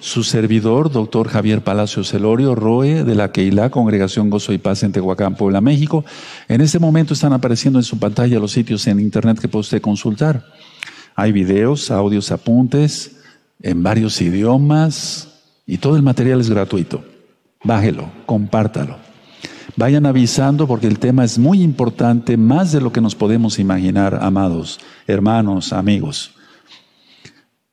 su servidor, doctor Javier Palacio Celorio, ROE, de la Keilah, Congregación Gozo y Paz en Tehuacán, Puebla, México. En este momento están apareciendo en su pantalla los sitios en internet que puede usted consultar. Hay videos, audios, apuntes en varios idiomas y todo el material es gratuito. Bájelo, compártalo. Vayan avisando porque el tema es muy importante, más de lo que nos podemos imaginar, amados, hermanos, amigos.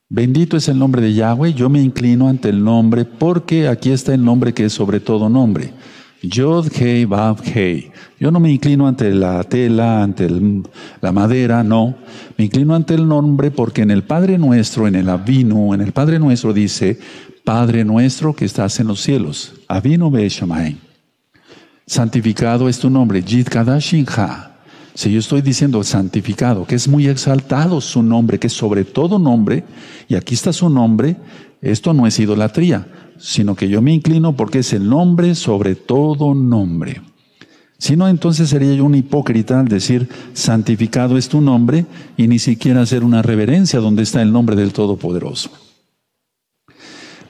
Bendito es el nombre de Yahweh, yo me inclino ante el nombre porque aquí está el nombre que es sobre todo nombre. Yod Hei Vav Hei. Yo no me inclino ante la tela, ante la madera, no. Me inclino ante el nombre porque en el Padre Nuestro, en el Avino, en el Padre Nuestro dice, Padre Nuestro que estás en los cielos. Avino Be Santificado es tu nombre. Yid Kadashin Ha. Si yo estoy diciendo santificado, que es muy exaltado su nombre, que es sobre todo nombre, y aquí está su nombre, esto no es idolatría, sino que yo me inclino porque es el nombre sobre todo nombre. Si no, entonces sería yo un hipócrita al decir santificado es tu nombre y ni siquiera hacer una reverencia donde está el nombre del Todopoderoso.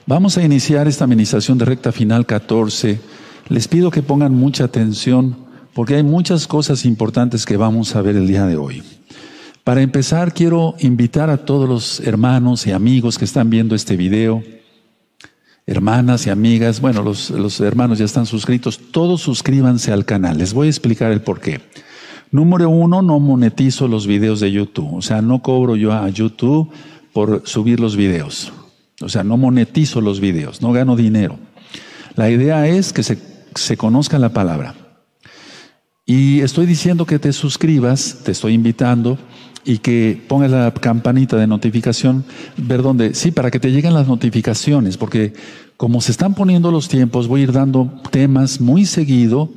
Vamos a iniciar esta administración de recta final 14. Les pido que pongan mucha atención porque hay muchas cosas importantes que vamos a ver el día de hoy. Para empezar, quiero invitar a todos los hermanos y amigos que están viendo este video, hermanas y amigas, bueno, los, hermanos ya están suscritos, todos suscríbanse al canal. Les voy a explicar el por qué. Número uno, no monetizo los videos de YouTube. O sea, no cobro yo a YouTube por subir los videos. O sea, no monetizo los videos, no gano dinero. La idea es que se, se conozca la palabra. Y estoy diciendo que te suscribas, te estoy invitando y que pongas la campanita de notificación, ver dónde, sí, para que te lleguen las notificaciones, porque como se están poniendo los tiempos, voy a ir dando temas muy seguido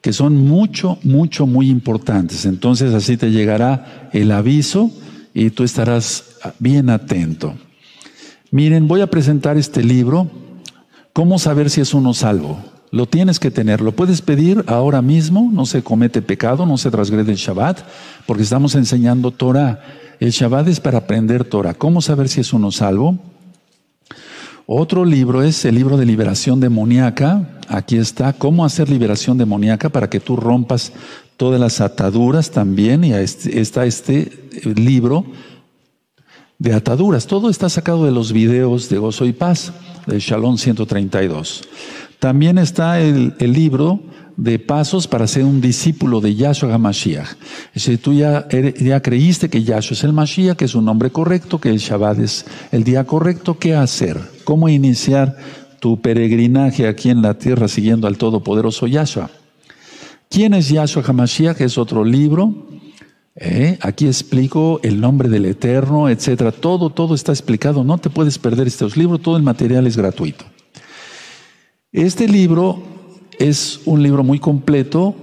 que son mucho, mucho, muy importantes. Entonces así te llegará el aviso y tú estarás bien atento. Miren, voy a presentar este libro, ¿Cómo saber si es uno salvo? Lo tienes que tener, lo puedes pedir ahora mismo, no se comete pecado, no se transgrede el Shabbat, porque estamos enseñando Torah. El Shabbat es para aprender Torah. ¿Cómo saber si es uno salvo? Otro libro es el libro de liberación demoníaca. Aquí está, cómo hacer liberación demoníaca para que tú rompas todas las ataduras también. Y este, está este libro de ataduras. Todo está sacado de los videos de Gozo y Paz, de Shalom 132. También está el, libro de pasos para ser un discípulo de Yahshua HaMashiach. Si tú ya, ya creíste que Yahshua es el Mashiach, que es un nombre correcto, que el Shabbat es el día correcto, ¿qué hacer? ¿Cómo iniciar tu peregrinaje aquí en la tierra siguiendo al Todopoderoso Yahshua? ¿Quién es Yahshua HaMashiach? Es otro libro. ¿Eh? Aquí explico el nombre del Eterno, etcétera. Todo, todo está explicado. No te puedes perder estos libros. Todo el material es gratuito. Este libro es un libro muy completo,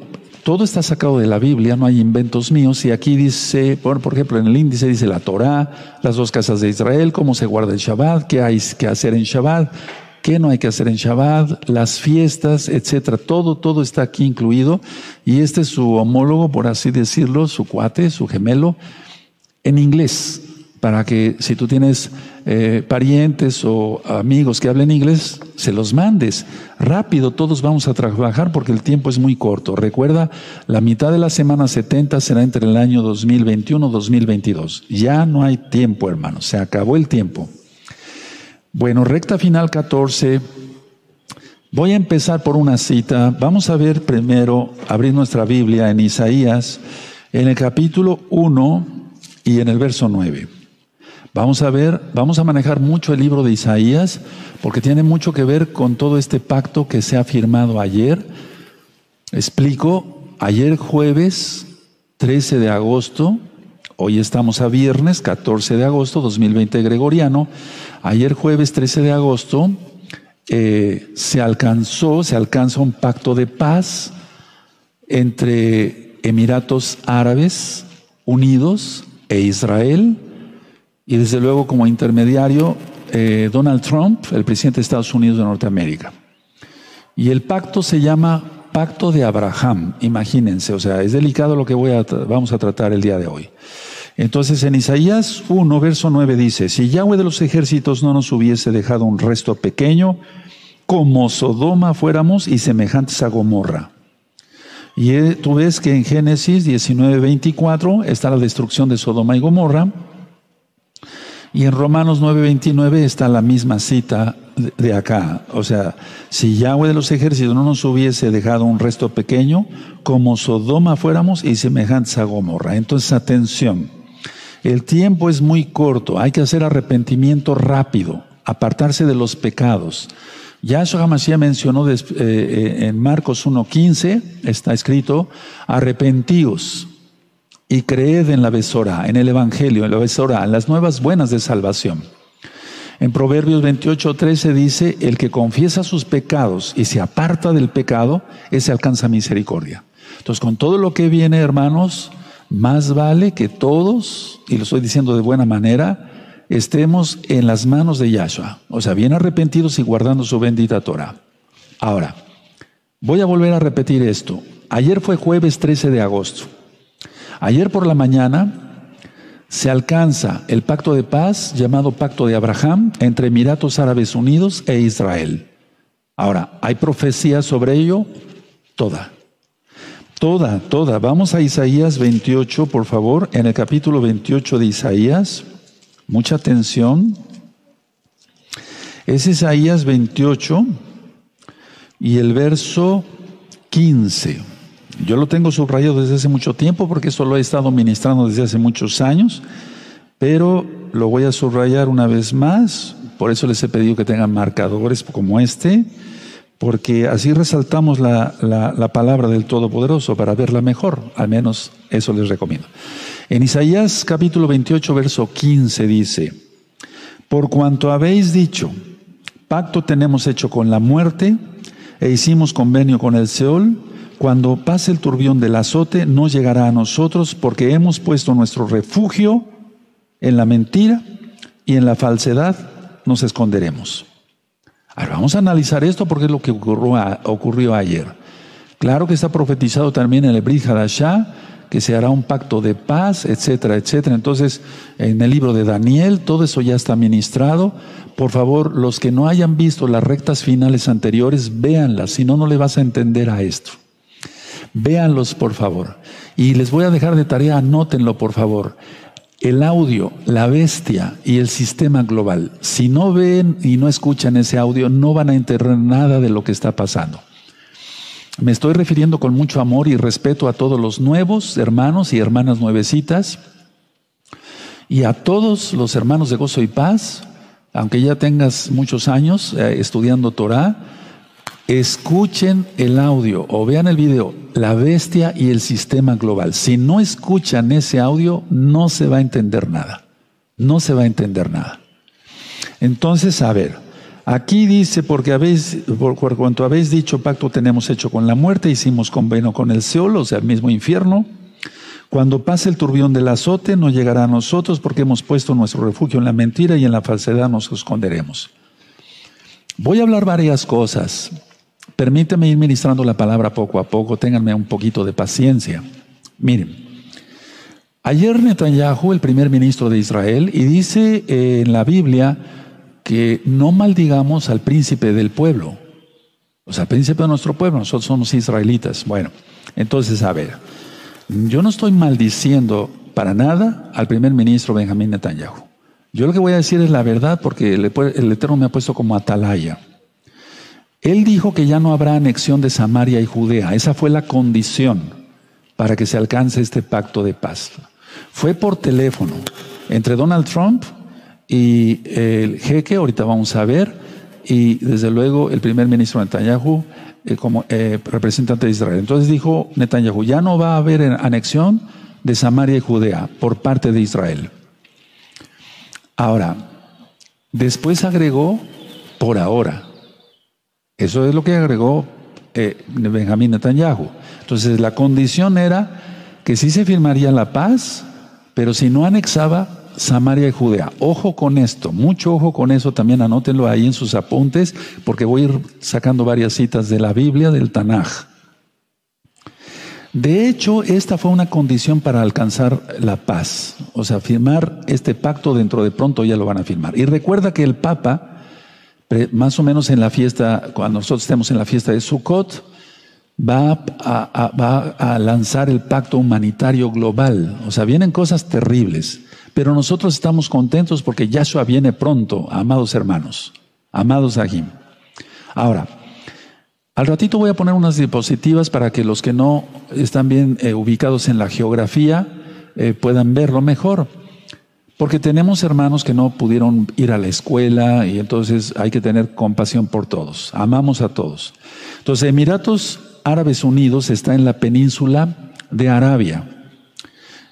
todo está sacado de la Biblia, no hay inventos míos, y aquí dice, por ejemplo, en el índice dice la Torah, las dos casas de Israel, cómo se guarda el Shabbat, qué hay que hacer en Shabbat, qué no hay que hacer en Shabbat, las fiestas, etcétera. Todo, todo está aquí incluido. Y este es su homólogo, por así decirlo, su cuate, su gemelo, en inglés para que si tú tienes eh, parientes o amigos que hablen inglés, se los mandes. Rápido, todos vamos a trabajar porque el tiempo es muy corto. Recuerda, la mitad de la semana 70 será entre el año 2021 y 2022. Ya no hay tiempo, hermanos, se acabó el tiempo. Bueno, recta final 14. Voy a empezar por una cita. Vamos a ver primero, abrir nuestra Biblia en Isaías, en el capítulo 1 y en el verso 9. Vamos a ver, vamos a manejar mucho el libro de Isaías porque tiene mucho que ver con todo este pacto que se ha firmado ayer. Explico, ayer jueves 13 de agosto, hoy estamos a viernes 14 de agosto 2020 gregoriano, ayer jueves 13 de agosto eh, se alcanzó, se alcanza un pacto de paz entre Emiratos Árabes Unidos e Israel y desde luego como intermediario eh, Donald Trump, el presidente de Estados Unidos de Norteamérica. Y el pacto se llama Pacto de Abraham, imagínense, o sea, es delicado lo que voy a vamos a tratar el día de hoy. Entonces en Isaías 1, verso 9 dice, si Yahweh de los ejércitos no nos hubiese dejado un resto pequeño, como Sodoma fuéramos y semejantes a Gomorra. Y eh, tú ves que en Génesis 19, 24 está la destrucción de Sodoma y Gomorra. Y en Romanos 9, 29 está la misma cita de acá. O sea, si Yahweh de los ejércitos no nos hubiese dejado un resto pequeño, como Sodoma fuéramos y semejantes a Gomorra. Entonces, atención. El tiempo es muy corto. Hay que hacer arrepentimiento rápido, apartarse de los pecados. Yahshua HaMashiach mencionó eh, eh, en Marcos 1.15, está escrito, arrepentíos y creed en la besora, en el Evangelio, en la besora, en las nuevas buenas de salvación. En Proverbios 28.13 dice, el que confiesa sus pecados y se aparta del pecado, ese alcanza misericordia. Entonces, con todo lo que viene, hermanos, más vale que todos, y lo estoy diciendo de buena manera, estemos en las manos de Yahshua, o sea, bien arrepentidos y guardando su bendita Torah. Ahora, voy a volver a repetir esto. Ayer fue jueves 13 de agosto. Ayer por la mañana se alcanza el pacto de paz llamado Pacto de Abraham entre Emiratos Árabes Unidos e Israel. Ahora, ¿hay profecía sobre ello? Toda. Toda, toda. Vamos a Isaías 28, por favor, en el capítulo 28 de Isaías. Mucha atención. Es Isaías 28 y el verso 15. Yo lo tengo subrayado desde hace mucho tiempo porque esto lo he estado ministrando desde hace muchos años, pero lo voy a subrayar una vez más. Por eso les he pedido que tengan marcadores como este, porque así resaltamos la, la palabra del Todopoderoso para verla mejor. Al menos eso les recomiendo. En Isaías capítulo 28, verso 15 dice, por cuanto habéis dicho, pacto tenemos hecho con la muerte e hicimos convenio con el Seol, cuando pase el turbión del azote no llegará a nosotros porque hemos puesto nuestro refugio en la mentira y en la falsedad nos esconderemos. Ahora vamos a analizar esto porque es lo que ocurrió, ayer. Claro que está profetizado también en el Brit Hadashah que se hará un pacto de paz, etcétera, etcétera. Entonces, en el libro de Daniel, todo eso ya está ministrado. Por favor, los que no hayan visto las rectas finales anteriores, véanlas, si no, no le vas a entender a esto. Véanlos, por favor. Y les voy a dejar de tarea, anótenlo, por favor. El audio, la bestia y el sistema global. Si no ven y no escuchan ese audio, no van a entender nada de lo que está pasando. Me estoy refiriendo con mucho amor y respeto a todos los nuevos hermanos y hermanas nuevecitas y a todos los hermanos de gozo y paz, aunque ya tengas muchos años eh, estudiando Torah, escuchen el audio o vean el video, la bestia y el sistema global. Si no escuchan ese audio, no se va a entender nada. No se va a entender nada. Entonces, a ver, Aquí dice, porque habéis, por cuanto habéis dicho pacto tenemos hecho con la muerte, hicimos convenio con el Seol, o sea, el mismo infierno. Cuando pase el turbión del azote, no llegará a nosotros porque hemos puesto nuestro refugio en la mentira y en la falsedad nos esconderemos. Voy a hablar varias cosas. Permíteme ir ministrando la palabra poco a poco, ténganme un poquito de paciencia. Miren, ayer Netanyahu, el primer ministro de Israel, y dice en la Biblia, que no maldigamos al príncipe del pueblo. O sea, príncipe de nuestro pueblo, nosotros somos israelitas. Bueno, entonces, a ver, yo no estoy maldiciendo para nada al primer ministro Benjamín Netanyahu. Yo lo que voy a decir es la verdad porque el Eterno me ha puesto como atalaya. Él dijo que ya no habrá anexión de Samaria y Judea. Esa fue la condición para que se alcance este pacto de paz. Fue por teléfono entre Donald Trump y el jeque, ahorita vamos a ver, y desde luego el primer ministro Netanyahu eh, como eh, representante de Israel. Entonces dijo Netanyahu, ya no va a haber anexión de Samaria y Judea por parte de Israel. Ahora, después agregó por ahora. Eso es lo que agregó eh, Benjamín Netanyahu. Entonces la condición era que sí se firmaría la paz, pero si no anexaba Samaria y Judea. Ojo con esto, mucho ojo con eso, también anótenlo ahí en sus apuntes, porque voy a ir sacando varias citas de la Biblia, del Tanaj. De hecho, esta fue una condición para alcanzar la paz. O sea, firmar este pacto dentro de pronto ya lo van a firmar. Y recuerda que el Papa, más o menos en la fiesta, cuando nosotros estemos en la fiesta de Sukkot, va a, lanzar el pacto humanitario global. O sea, vienen cosas terribles. Pero nosotros estamos contentos porque Yahshua viene pronto, amados hermanos, amados Ahim. Ahora, al ratito voy a poner unas diapositivas para que los que no están bien eh, ubicados en la geografía eh, puedan verlo mejor. Porque tenemos hermanos que no pudieron ir a la escuela y entonces hay que tener compasión por todos. Amamos a todos. Entonces, Emiratos Árabes Unidos está en la península de Arabia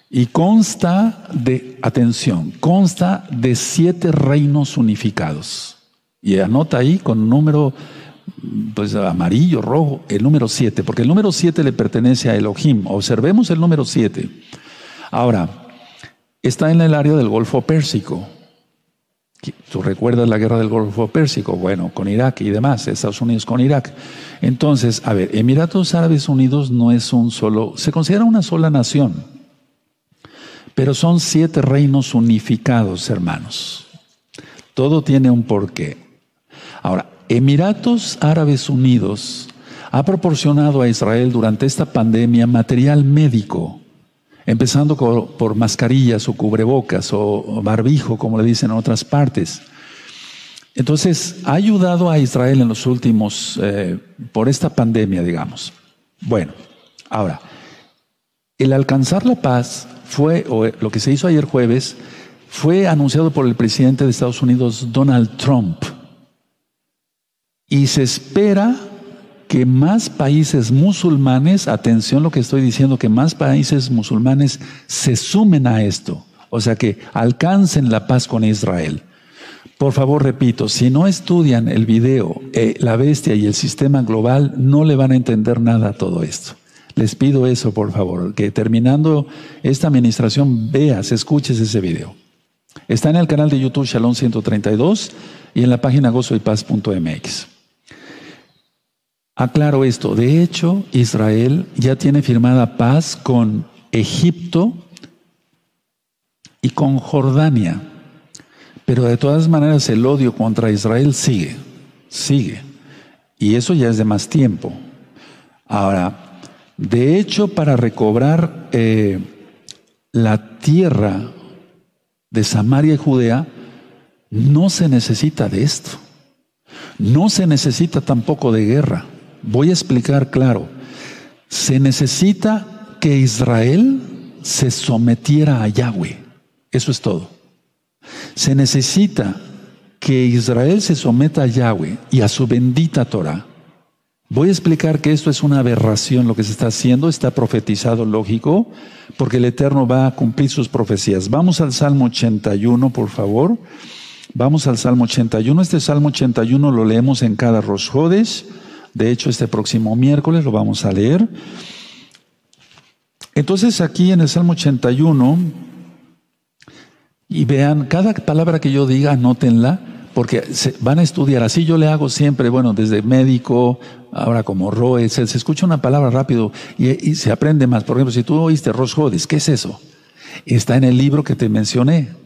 y consta de, atención, consta de siete reinos unificados. Y anota ahí con número pues amarillo, rojo, el número 7, porque el número 7 le pertenece a Elohim. Observemos el número 7. Ahora, está en el área del Golfo Pérsico. ¿Tú recuerdas la guerra del Golfo Pérsico? Bueno, con Irak y demás, Estados Unidos con Irak. Entonces, a ver, Emiratos Árabes Unidos no es un solo, se considera una sola nación, pero son siete reinos unificados, hermanos. Todo tiene un porqué. Ahora, Emiratos Árabes Unidos ha proporcionado a Israel durante esta pandemia material médico, empezando por mascarillas o cubrebocas o barbijo, como le dicen en otras partes. Entonces, ha ayudado a Israel en los últimos, eh, por esta pandemia, digamos. Bueno, ahora, el alcanzar la paz fue, o lo que se hizo ayer jueves, fue anunciado por el presidente de Estados Unidos, Donald Trump. Y se espera que más países musulmanes, atención lo que estoy diciendo, que más países musulmanes se sumen a esto, o sea que alcancen la paz con Israel. Por favor, repito, si no estudian el video, eh, la bestia y el sistema global, no le van a entender nada a todo esto. Les pido eso, por favor, que terminando esta administración veas, escuches ese video. Está en el canal de YouTube Shalom 132 y en la página gozoypaz.mx. Aclaro esto. De hecho, Israel ya tiene firmada paz con Egipto y con Jordania. Pero de todas maneras el odio contra Israel sigue, sigue. Y eso ya es de más tiempo. Ahora, de hecho, para recobrar eh, la tierra de Samaria y Judea, no se necesita de esto. No se necesita tampoco de guerra. Voy a explicar claro. Se necesita que Israel se sometiera a Yahweh. Eso es todo. Se necesita que Israel se someta a Yahweh y a su bendita Torah. Voy a explicar que esto es una aberración lo que se está haciendo, está profetizado lógico, porque el Eterno va a cumplir sus profecías. Vamos al Salmo 81, por favor. Vamos al Salmo 81. Este Salmo 81 lo leemos en cada Rosjodes. De hecho, este próximo miércoles lo vamos a leer. Entonces aquí en el Salmo 81, y vean, cada palabra que yo diga, anótenla, porque se, van a estudiar. Así yo le hago siempre, bueno, desde médico, ahora como Roe, se, escucha una palabra rápido y, se aprende más. Por ejemplo, si tú oíste Rosh ¿qué es eso? Está en el libro que te mencioné.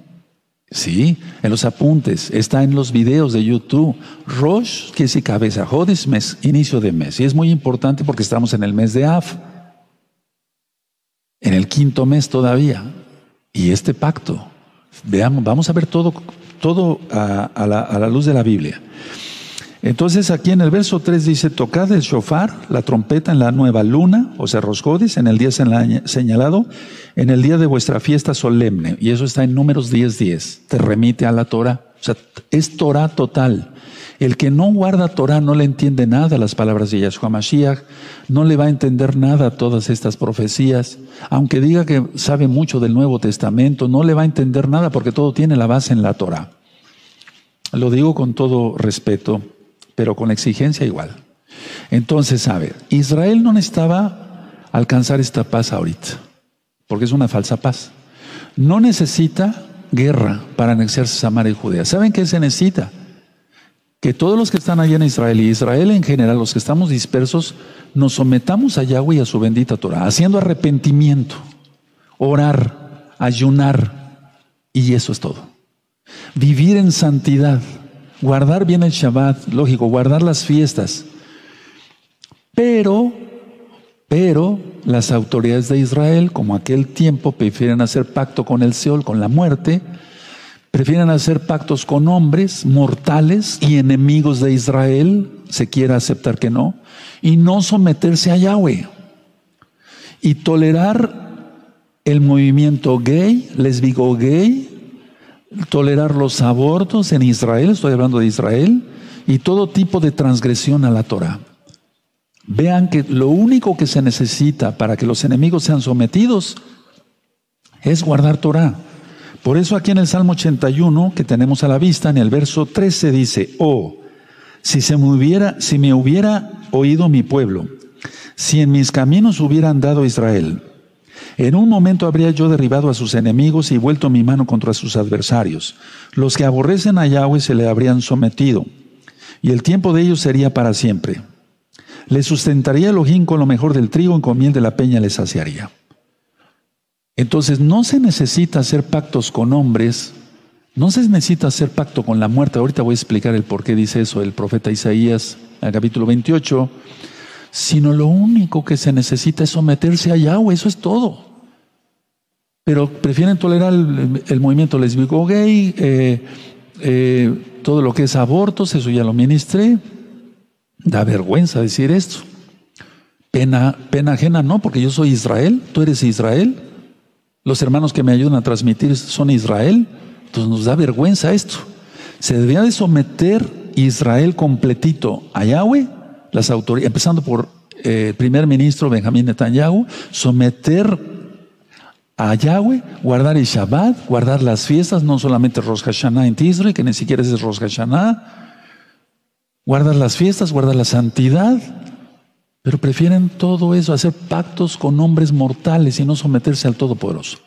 Sí, en los apuntes, está en los videos de YouTube. Rosh, que si cabeza, Jodes, mes, inicio de mes. Y es muy importante porque estamos en el mes de Af, en el quinto mes todavía. Y este pacto, veamos, vamos a ver todo, todo a, la, a la luz de la Biblia. Entonces aquí en el verso 3 dice, tocad el shofar, la trompeta en la nueva luna, o sea, Roscodis, en el día señalado, en el día de vuestra fiesta solemne. Y eso está en números 10.10. 10. Te remite a la Torah. O sea, es Torah total. El que no guarda Torah no le entiende nada a las palabras de Yahshua Mashiach, no le va a entender nada a todas estas profecías. Aunque diga que sabe mucho del Nuevo Testamento, no le va a entender nada porque todo tiene la base en la Torah. Lo digo con todo respeto pero con exigencia igual. Entonces, a ver, Israel no necesitaba alcanzar esta paz ahorita, porque es una falsa paz. No necesita guerra para anexarse Samaria y Judea. ¿Saben qué se necesita? que todos los que están allá en Israel y Israel en general, los que estamos dispersos, nos sometamos a Yahweh y a su bendita Torah, haciendo arrepentimiento, orar, ayunar, y eso es todo. Vivir en santidad, guardar bien el Shabbat, lógico, guardar las fiestas. Pero, pero las autoridades de Israel, como aquel tiempo, prefieren hacer pacto con el Seol, con la muerte, prefieren hacer pactos con hombres mortales y enemigos de Israel, se quiera aceptar que no, y no someterse a Yahweh. Y tolerar el movimiento gay, lesbico gay, tolerar los abortos en Israel, estoy hablando de Israel, y todo tipo de transgresión a la Torah. Vean que lo único que se necesita para que los enemigos sean sometidos es guardar Torah. Por eso aquí en el Salmo 81 que tenemos a la vista, en el verso 13 dice, oh, si, se me hubiera, si me hubiera oído mi pueblo, si en mis caminos hubiera andado Israel, en un momento habría yo derribado a sus enemigos y vuelto mi mano contra sus adversarios. Los que aborrecen a Yahweh se le habrían sometido, y el tiempo de ellos sería para siempre. Le sustentaría el ojín con lo mejor del trigo y con de la peña le saciaría. Entonces no se necesita hacer pactos con hombres, no se necesita hacer pacto con la muerte. Ahorita voy a explicar el por qué dice eso el profeta Isaías, el capítulo 28 sino lo único que se necesita es someterse a Yahweh, eso es todo. Pero prefieren tolerar el, movimiento lesbico gay, eh, eh, todo lo que es abortos, eso ya lo ministré. Da vergüenza decir esto. Pena, pena ajena no, porque yo soy Israel, tú eres Israel. Los hermanos que me ayudan a transmitir son Israel. Entonces nos da vergüenza esto. Se debía de someter Israel completito a Yahweh las autoridades, empezando por eh, el primer ministro Benjamín Netanyahu, someter a Yahweh, guardar el Shabbat, guardar las fiestas, no solamente Rosh Hashanah en Tisri, que ni siquiera es Rosh Hashanah, guardar las fiestas, guardar la santidad, pero prefieren todo eso, hacer pactos con hombres mortales y no someterse al Todopoderoso.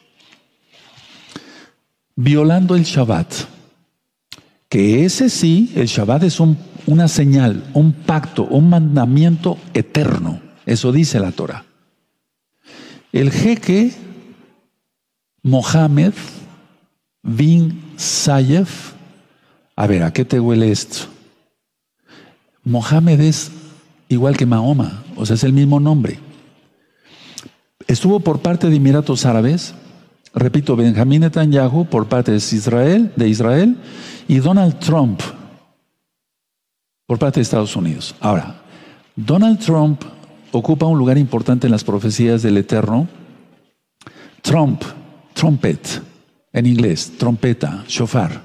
Violando el Shabbat, que ese sí, el Shabbat es un una señal, un pacto, un mandamiento eterno. Eso dice la Torah. El jeque Mohammed bin Sayef, a ver, ¿a qué te huele esto? Mohammed es igual que Mahoma, o sea, es el mismo nombre. Estuvo por parte de Emiratos Árabes, repito, Benjamín Netanyahu por parte de Israel, de Israel y Donald Trump por parte de Estados Unidos. Ahora, Donald Trump ocupa un lugar importante en las profecías del Eterno. Trump, trumpet, en inglés, trompeta, shofar.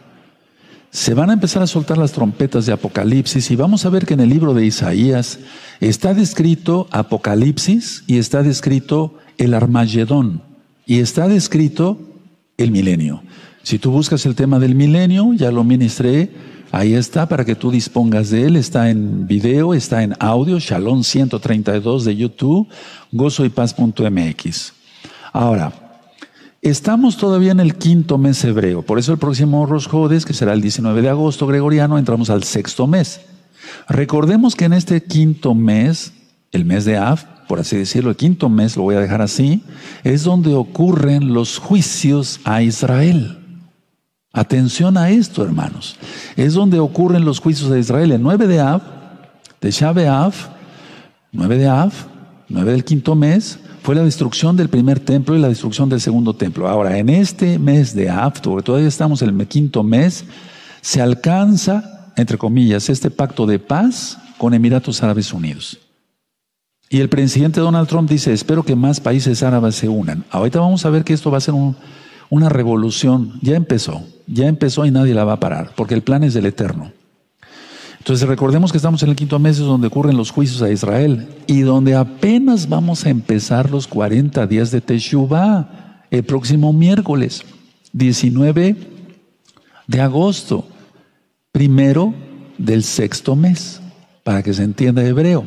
Se van a empezar a soltar las trompetas de Apocalipsis y vamos a ver que en el libro de Isaías está descrito Apocalipsis y está descrito el Armagedón y está descrito el milenio. Si tú buscas el tema del milenio, ya lo ministré, Ahí está para que tú dispongas de él. Está en video, está en audio, Shalom 132 de YouTube, gozoypaz.mx. Ahora, estamos todavía en el quinto mes hebreo. Por eso el próximo Rosh Hodes, que será el 19 de agosto gregoriano, entramos al sexto mes. Recordemos que en este quinto mes, el mes de Av, por así decirlo, el quinto mes, lo voy a dejar así, es donde ocurren los juicios a Israel. Atención a esto, hermanos. Es donde ocurren los juicios de Israel. El 9 de Av, de Shabe Av, 9 de Av, 9 del quinto mes, fue la destrucción del primer templo y la destrucción del segundo templo. Ahora, en este mes de porque todavía estamos en el quinto mes, se alcanza, entre comillas, este pacto de paz con Emiratos Árabes Unidos. Y el presidente Donald Trump dice, espero que más países árabes se unan. Ahorita vamos a ver que esto va a ser un, una revolución. Ya empezó, ya empezó y nadie la va a parar, porque el plan es del Eterno. Entonces recordemos que estamos en el quinto mes donde ocurren los juicios a Israel y donde apenas vamos a empezar los 40 días de Teshuvah el próximo miércoles 19 de agosto, primero del sexto mes, para que se entienda hebreo.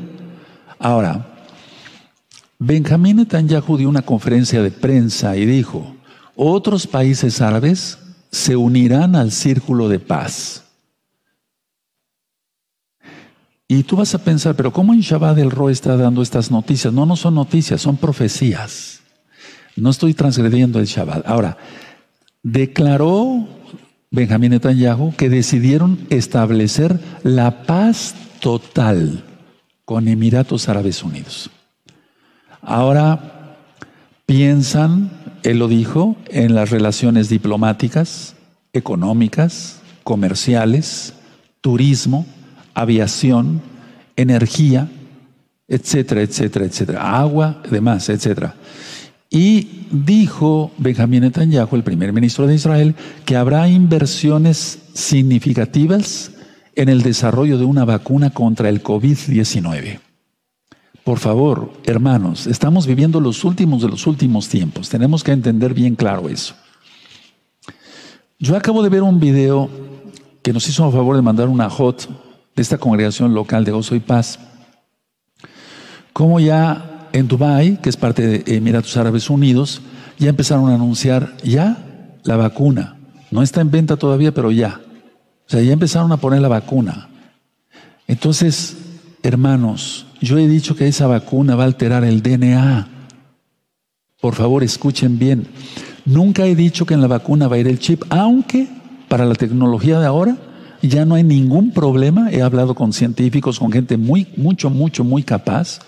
Ahora, Benjamín Netanyahu dio una conferencia de prensa y dijo, otros países árabes se unirán al círculo de paz. Y tú vas a pensar, pero ¿cómo en Shabbat el Ro está dando estas noticias? No, no son noticias, son profecías. No estoy transgrediendo el Shabbat. Ahora, declaró Benjamín Netanyahu que decidieron establecer la paz total con Emiratos Árabes Unidos. Ahora piensan, él lo dijo, en las relaciones diplomáticas, económicas, comerciales, turismo, aviación, energía, etcétera, etcétera, etcétera, agua, demás, etcétera. Y dijo Benjamín Netanyahu, el primer ministro de Israel, que habrá inversiones significativas en el desarrollo de una vacuna contra el COVID-19. Por favor, hermanos, estamos viviendo los últimos de los últimos tiempos. Tenemos que entender bien claro eso. Yo acabo de ver un video que nos hizo a favor de mandar una hot esta congregación local de Gozo y Paz, como ya en Dubái, que es parte de Emiratos Árabes Unidos, ya empezaron a anunciar ya la vacuna. No está en venta todavía, pero ya. O sea, ya empezaron a poner la vacuna. Entonces, hermanos, yo he dicho que esa vacuna va a alterar el DNA. Por favor, escuchen bien. Nunca he dicho que en la vacuna va a ir el chip, aunque para la tecnología de ahora ya no hay ningún problema. He hablado con científicos, con gente muy, mucho, mucho, muy capaz.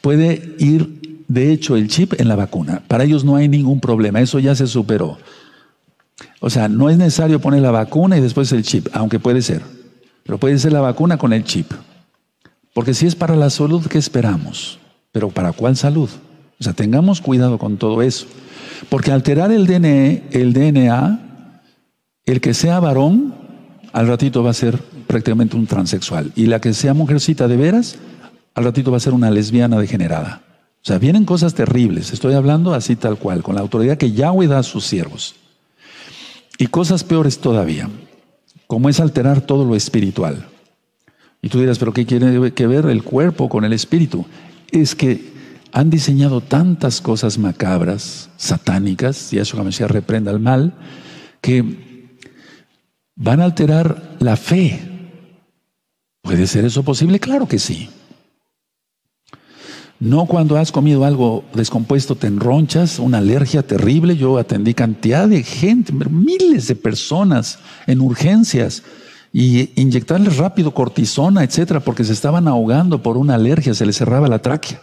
Puede ir, de hecho, el chip en la vacuna. Para ellos no hay ningún problema. Eso ya se superó. O sea, no es necesario poner la vacuna y después el chip, aunque puede ser. Pero puede ser la vacuna con el chip. Porque si es para la salud, ¿qué esperamos? Pero ¿para cuál salud? O sea, tengamos cuidado con todo eso. Porque alterar el DNA, el DNA, el que sea varón, al ratito va a ser prácticamente un transexual. Y la que sea mujercita de veras, al ratito va a ser una lesbiana degenerada. O sea, vienen cosas terribles. Estoy hablando así tal cual, con la autoridad que Yahweh da a sus siervos. Y cosas peores todavía, como es alterar todo lo espiritual. Y tú dirás, pero ¿qué tiene que ver el cuerpo con el espíritu? Es que han diseñado tantas cosas macabras, satánicas, y eso como decía, reprenda el mal, que van a alterar la fe. ¿Puede ser eso posible? Claro que sí. No cuando has comido algo descompuesto te enronchas, una alergia terrible. Yo atendí cantidad de gente, miles de personas en urgencias y inyectarles rápido cortisona, etcétera, porque se estaban ahogando por una alergia, se les cerraba la tráquea.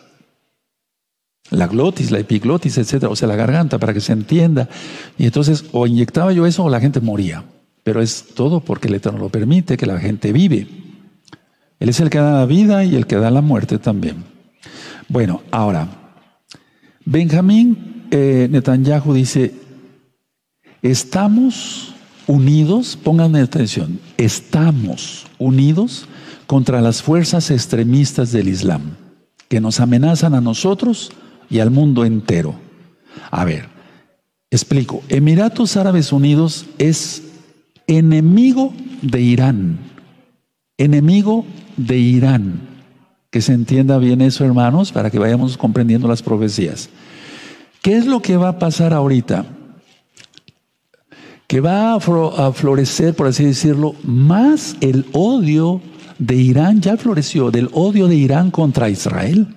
La glotis, la epiglotis, etcétera, o sea, la garganta, para que se entienda. Y entonces, o inyectaba yo eso o la gente moría. Pero es todo porque el Eterno lo permite, que la gente vive. Él es el que da la vida y el que da la muerte también. Bueno, ahora, Benjamín eh, Netanyahu dice, estamos unidos, pónganme atención, estamos unidos contra las fuerzas extremistas del Islam, que nos amenazan a nosotros y al mundo entero. A ver, explico, Emiratos Árabes Unidos es enemigo de Irán, enemigo de Irán. Que se entienda bien eso, hermanos, para que vayamos comprendiendo las profecías. ¿Qué es lo que va a pasar ahorita? Que va a florecer, por así decirlo, más el odio de Irán, ya floreció, del odio de Irán contra Israel.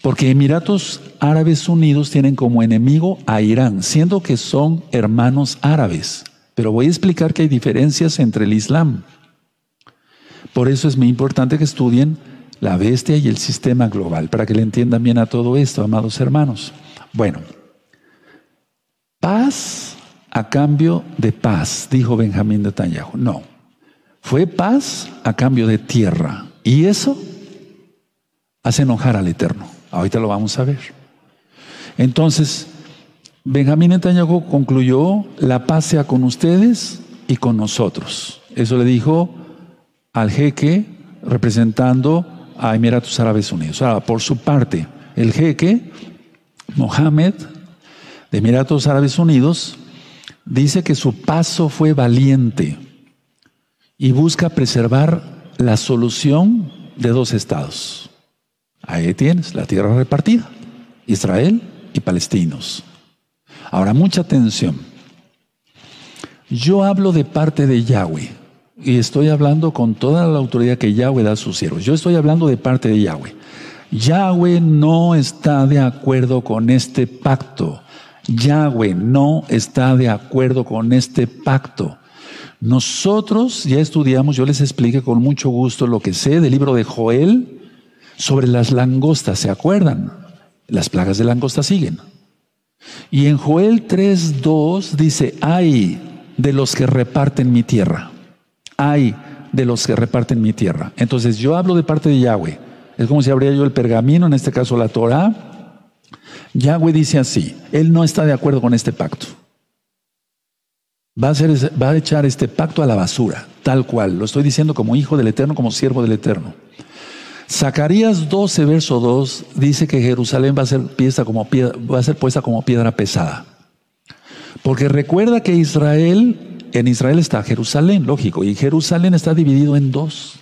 Porque Emiratos Árabes Unidos tienen como enemigo a Irán, siendo que son hermanos árabes. Pero voy a explicar que hay diferencias entre el Islam. Por eso es muy importante que estudien la bestia y el sistema global, para que le entiendan bien a todo esto, amados hermanos. Bueno, paz a cambio de paz, dijo Benjamín de Netanyahu. No, fue paz a cambio de tierra. Y eso hace enojar al Eterno. Ahorita lo vamos a ver. Entonces, Benjamín Netanyahu concluyó, la paz sea con ustedes y con nosotros. Eso le dijo al jeque representando a Emiratos Árabes Unidos. Ahora, por su parte, el jeque, Mohammed, de Emiratos Árabes Unidos, dice que su paso fue valiente y busca preservar la solución de dos estados. Ahí tienes la tierra repartida, Israel y palestinos. Ahora, mucha atención. Yo hablo de parte de Yahweh. y estoy hablando con toda la autoridad que Yahweh da a sus siervos. Yo estoy hablando de parte de Yahweh. Yahweh no está de acuerdo con este pacto. Yahweh no está de acuerdo con este pacto. Nosotros ya estudiamos, yo les expliqué con mucho gusto lo que sé del libro de Joel sobre las langostas, ¿se acuerdan? Las plagas de langosta siguen. Y en Joel 3.2 dice, ay de los que reparten mi tierra hay de los que reparten mi tierra. Entonces yo hablo de parte de Yahweh. Es como si abría yo el pergamino, en este caso la Torah. Yahweh dice así, Él no está de acuerdo con este pacto. Va a, va a echar este pacto a la basura, tal cual. Lo estoy diciendo como hijo del Eterno, como siervo del Eterno. Zacarías 12, verso 2, dice que Jerusalén va a ser, como va a ser puesta como piedra pesada. Porque recuerda que Israel en Israel está Jerusalén, lógico, y Jerusalén está dividido en dos.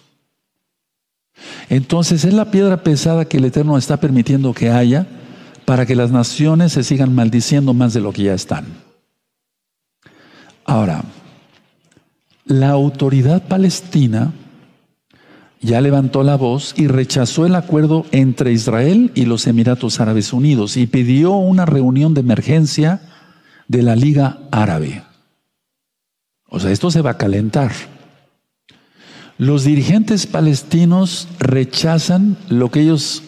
Entonces es la piedra pesada que el Eterno está permitiendo que haya para que las naciones se sigan maldiciendo más de lo que ya están. Ahora, la autoridad palestina ya levantó la voz y rechazó el acuerdo entre Israel y los Emiratos Árabes Unidos y pidió una reunión de emergencia de la Liga Árabe. O sea, esto se va a calentar. Los dirigentes palestinos rechazan lo que ellos,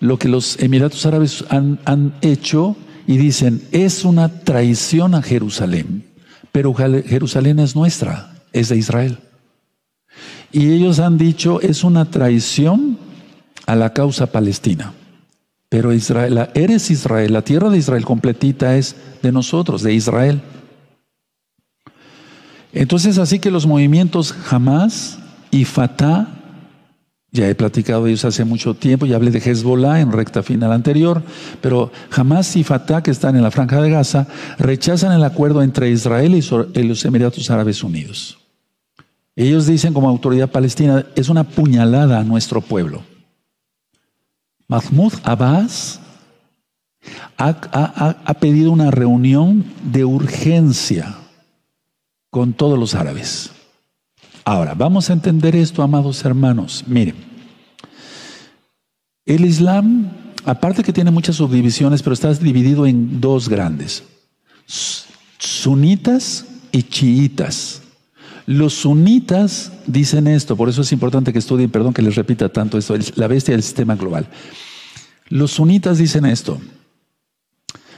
lo que los Emiratos Árabes han, hecho y dicen, es una traición a Jerusalén. Pero Jerusalén es nuestra, es de Israel. Y ellos han dicho, es una traición a la causa palestina. Pero Israel, eres Israel, la tierra de Israel completita es de nosotros, de Israel. Entonces, así que los movimientos Hamas y Fatah, ya he platicado de ellos hace mucho tiempo, ya hablé de Hezbollah en recta final anterior, pero Hamas y Fatah, que están en la franja de Gaza, rechazan el acuerdo entre Israel y los Emiratos Árabes Unidos. Ellos dicen como autoridad palestina, es una puñalada a nuestro pueblo. Mahmoud Abbas ha pedido una reunión de urgencia con todos los árabes. Ahora, vamos a entender esto, amados hermanos. Miren, el Islam, aparte que tiene muchas subdivisiones, pero está dividido en dos grandes, sunitas y chiitas. Los sunitas dicen esto, por eso es importante que estudien, perdón que les repita tanto esto, la bestia del sistema global. Los sunitas dicen esto,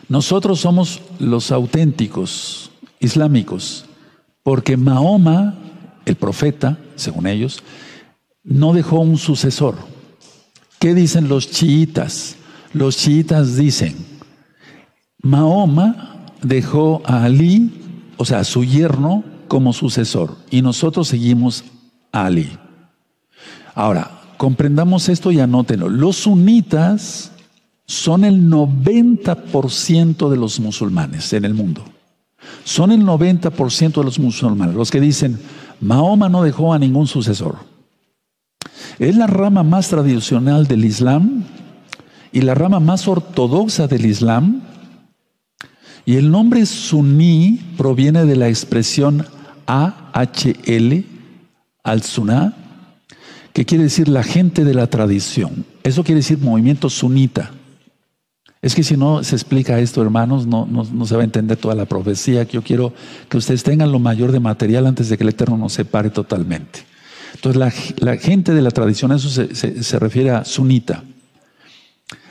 nosotros somos los auténticos islámicos, porque Mahoma, el profeta, según ellos, no dejó un sucesor. ¿Qué dicen los chiitas? Los chiitas dicen, Mahoma dejó a Ali, o sea, a su yerno, como sucesor, y nosotros seguimos a Ali. Ahora, comprendamos esto y anótenlo. Los sunitas son el 90% de los musulmanes en el mundo. Son el 90% de los musulmanes los que dicen, Mahoma no dejó a ningún sucesor. Es la rama más tradicional del Islam y la rama más ortodoxa del Islam. Y el nombre suní proviene de la expresión AHL, al-Sunnah, que quiere decir la gente de la tradición. Eso quiere decir movimiento sunita. Es que si no se explica esto, hermanos, no, no, se va a entender toda la profecía. Que yo quiero que ustedes tengan lo mayor de material antes de que el Eterno nos separe totalmente. Entonces, la, gente de la tradición, eso se, refiere a sunita.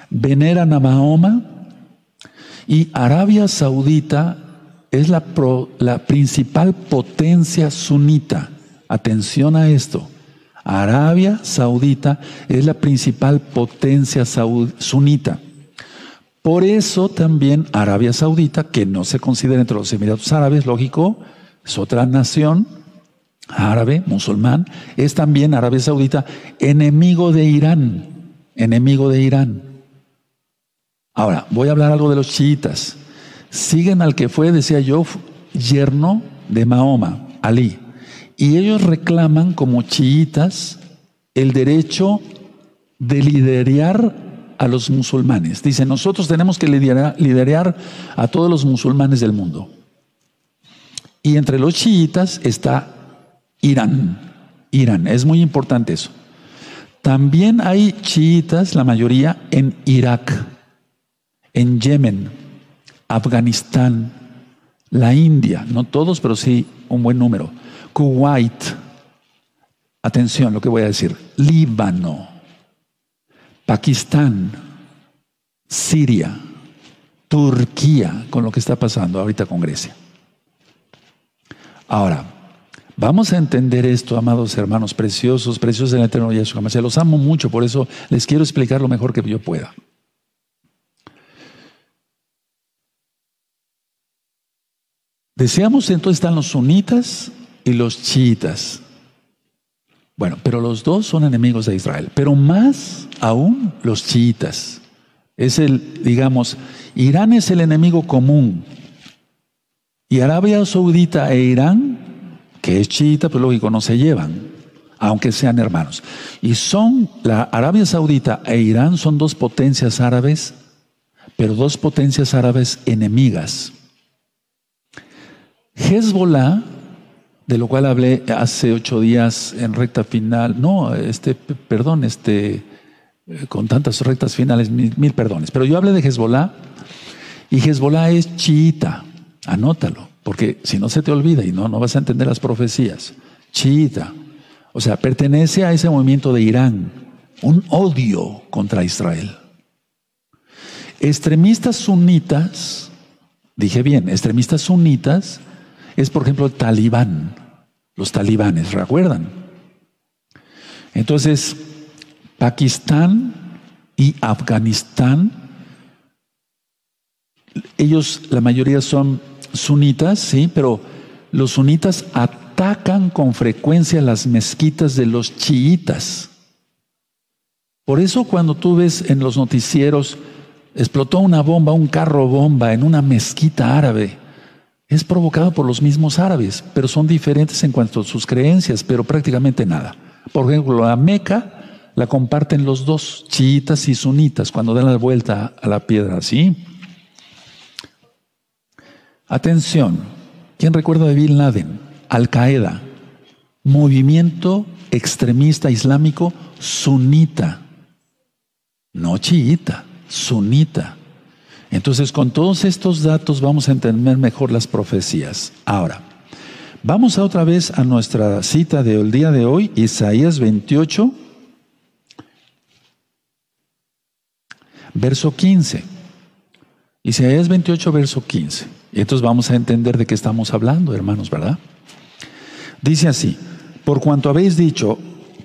Veneran a Mahoma y Arabia Saudita es la, la principal potencia sunita. Atención a esto. Arabia Saudita es la principal potencia sunita. Por eso también Arabia Saudita, que no se considera entre los Emiratos Árabes, lógico, es otra nación árabe, musulmán, es también Arabia Saudita enemigo de Irán, enemigo de Irán. Ahora, voy a hablar algo de los chiitas. Siguen al que fue, decía yo, yerno de Mahoma, Ali. Y ellos reclaman como chiitas el derecho de liderar a los musulmanes. Dice, nosotros tenemos que liderar, a todos los musulmanes del mundo. Y entre los chiitas está Irán. Irán, es muy importante eso. También hay chiitas, la mayoría, en Irak, en Yemen, Afganistán, la India, no todos, pero sí un buen número, Kuwait, atención lo que voy a decir, Líbano, Pakistán, Siria, Turquía, con lo que está pasando ahorita con Grecia. Ahora, vamos a entender esto, amados hermanos preciosos, preciosos del Eterno Yahshua Se Los amo mucho, por eso les quiero explicar lo mejor que yo pueda. Decíamos entonces están los sunitas y los chiitas. Bueno, pero los dos son enemigos de Israel, pero más aún los chiitas. Es el, digamos, Irán es el enemigo común. Y Arabia Saudita e Irán, que es chiita, pues lógico, no se llevan, aunque sean hermanos. Y son, la Arabia Saudita e Irán son dos potencias árabes, pero dos potencias árabes enemigas. Hezbollah, de lo cual hablé hace ocho días en recta final, no, este, perdón, este, eh, con tantas rectas finales, mil, perdones, pero yo hablé de Hezbollah y Hezbollah es chiita, anótalo, porque si no se te olvida y no, no vas a entender las profecías, chiita, o sea, pertenece a ese movimiento de Irán, un odio contra Israel. Extremistas sunitas, dije bien, extremistas sunitas, es, por ejemplo, talibán, los talibanes, ¿recuerdan? Entonces, Pakistán y Afganistán, ellos, la mayoría son sunitas, sí, pero los sunitas atacan con frecuencia las mezquitas de los chiitas. Por eso cuando tú ves en los noticieros, explotó una bomba, un carro bomba en una mezquita árabe, es provocado por los mismos árabes, pero son diferentes en cuanto a sus creencias, pero prácticamente nada. Por ejemplo, la Meca la comparten los dos, chiitas y sunitas, cuando dan la vuelta a la piedra, ¿sí? Atención, ¿quién recuerda de Bin Laden? Al Qaeda, movimiento extremista islámico sunita, no chiita, sunita. Entonces, con todos estos datos vamos a entender mejor las profecías. Ahora, vamos a otra vez a nuestra cita del día de hoy, Isaías 28, verso 15. Isaías 28, verso 15. Y entonces vamos a entender de qué estamos hablando, hermanos, ¿verdad? Dice así, por cuanto habéis dicho,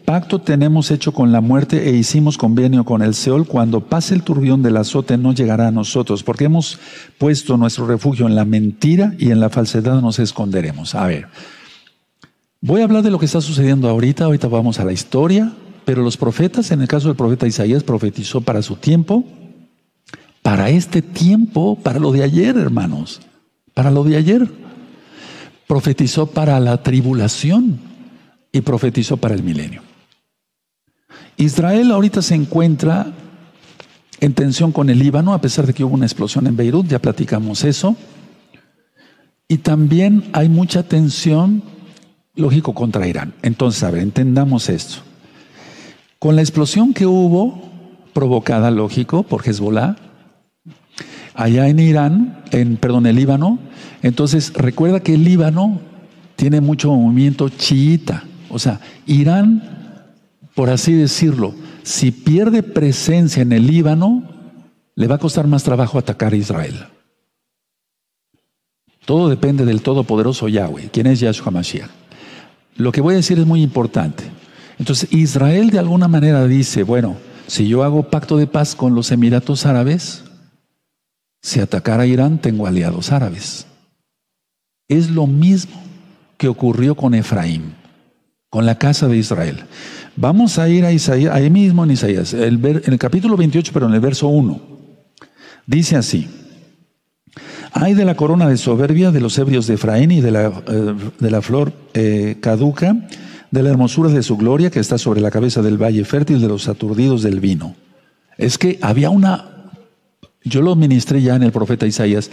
Pacto tenemos hecho con la muerte e hicimos convenio con el Seol. Cuando pase el turbión del azote no llegará a nosotros, porque hemos puesto nuestro refugio en la mentira y en la falsedad nos esconderemos. A ver, voy a hablar de lo que está sucediendo ahorita. Ahorita vamos a la historia, pero los profetas, en el caso del profeta Isaías, profetizó para su tiempo, para este tiempo, para lo de ayer, hermanos, para lo de ayer. Profetizó para la tribulación y profetizó para el milenio. Israel ahorita se encuentra en tensión con el Líbano, a pesar de que hubo una explosión en Beirut, ya platicamos eso. Y también hay mucha tensión, lógico, contra Irán. Entonces, a ver, entendamos esto. Con la explosión que hubo, provocada, lógico, por Hezbollah, allá en Irán, en, perdón, el Líbano, entonces recuerda que el Líbano tiene mucho movimiento chiita. O sea, Irán por así decirlo, si pierde presencia en el Líbano, le va a costar más trabajo atacar a Israel. Todo depende del todopoderoso Yahweh, quien es Yahshua Mashiach. Lo que voy a decir es muy importante. Entonces, Israel de alguna manera dice, bueno, si yo hago pacto de paz con los Emiratos Árabes, si atacara a Irán, tengo aliados árabes. Es lo mismo que ocurrió con Efraín, con la casa de Israel. Vamos a ir a Isaías, ahí mismo en Isaías, en el capítulo 28, pero en el verso 1. Dice así. Hay de la corona de soberbia de los ebrios de Efraín y de la, eh, de la flor eh, caduca, de la hermosura de su gloria que está sobre la cabeza del valle fértil de los aturdidos del vino. Es que había una, yo lo ministré ya en el profeta Isaías,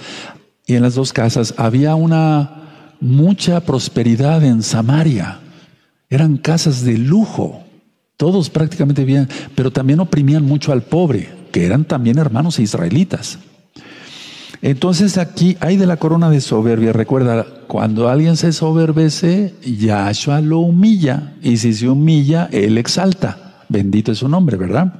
y en las dos casas había una mucha prosperidad en Samaria Eran casas de lujo. Todos prácticamente vivían, pero también oprimían mucho al pobre, que eran también hermanos israelitas. Entonces aquí hay de la corona de soberbia. Recuerda, cuando alguien se soberbece, Yahshua lo humilla. Y si se humilla, él exalta. Bendito es su nombre, ¿verdad?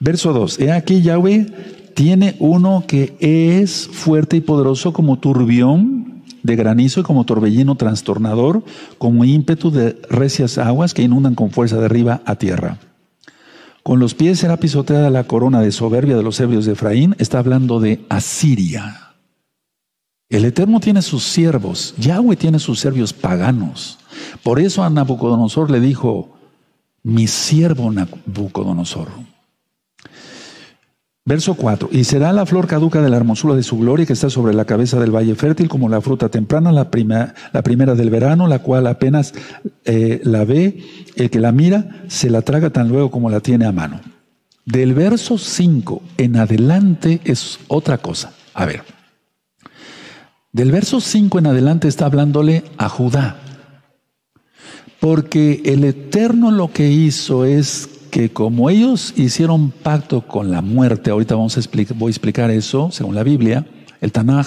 Verso 2. He aquí Yahweh tiene uno que es fuerte y poderoso como turbión de granizo y como torbellino trastornador, como ímpetu de recias aguas que inundan con fuerza de arriba a tierra. Con los pies será pisoteada la corona de soberbia de los ebrios de Efraín. Está hablando de Asiria. El Eterno tiene sus siervos. Yahweh tiene sus siervos paganos. Por eso a Nabucodonosor le dijo, mi siervo Nabucodonosor. Verso 4. Y será la flor caduca de la hermosura de su gloria que está sobre la cabeza del valle fértil como la fruta temprana, la, la primera del verano, la cual apenas eh, la ve, el que la mira, se la traga tan luego como la tiene a mano. Del verso 5 en adelante es otra cosa. A ver. Del verso 5 en adelante está hablándole a Judá. Porque el Eterno lo que hizo es que como ellos hicieron pacto con la muerte, ahorita vamos a explicar, voy a explicar eso según la Biblia, el Tanaj,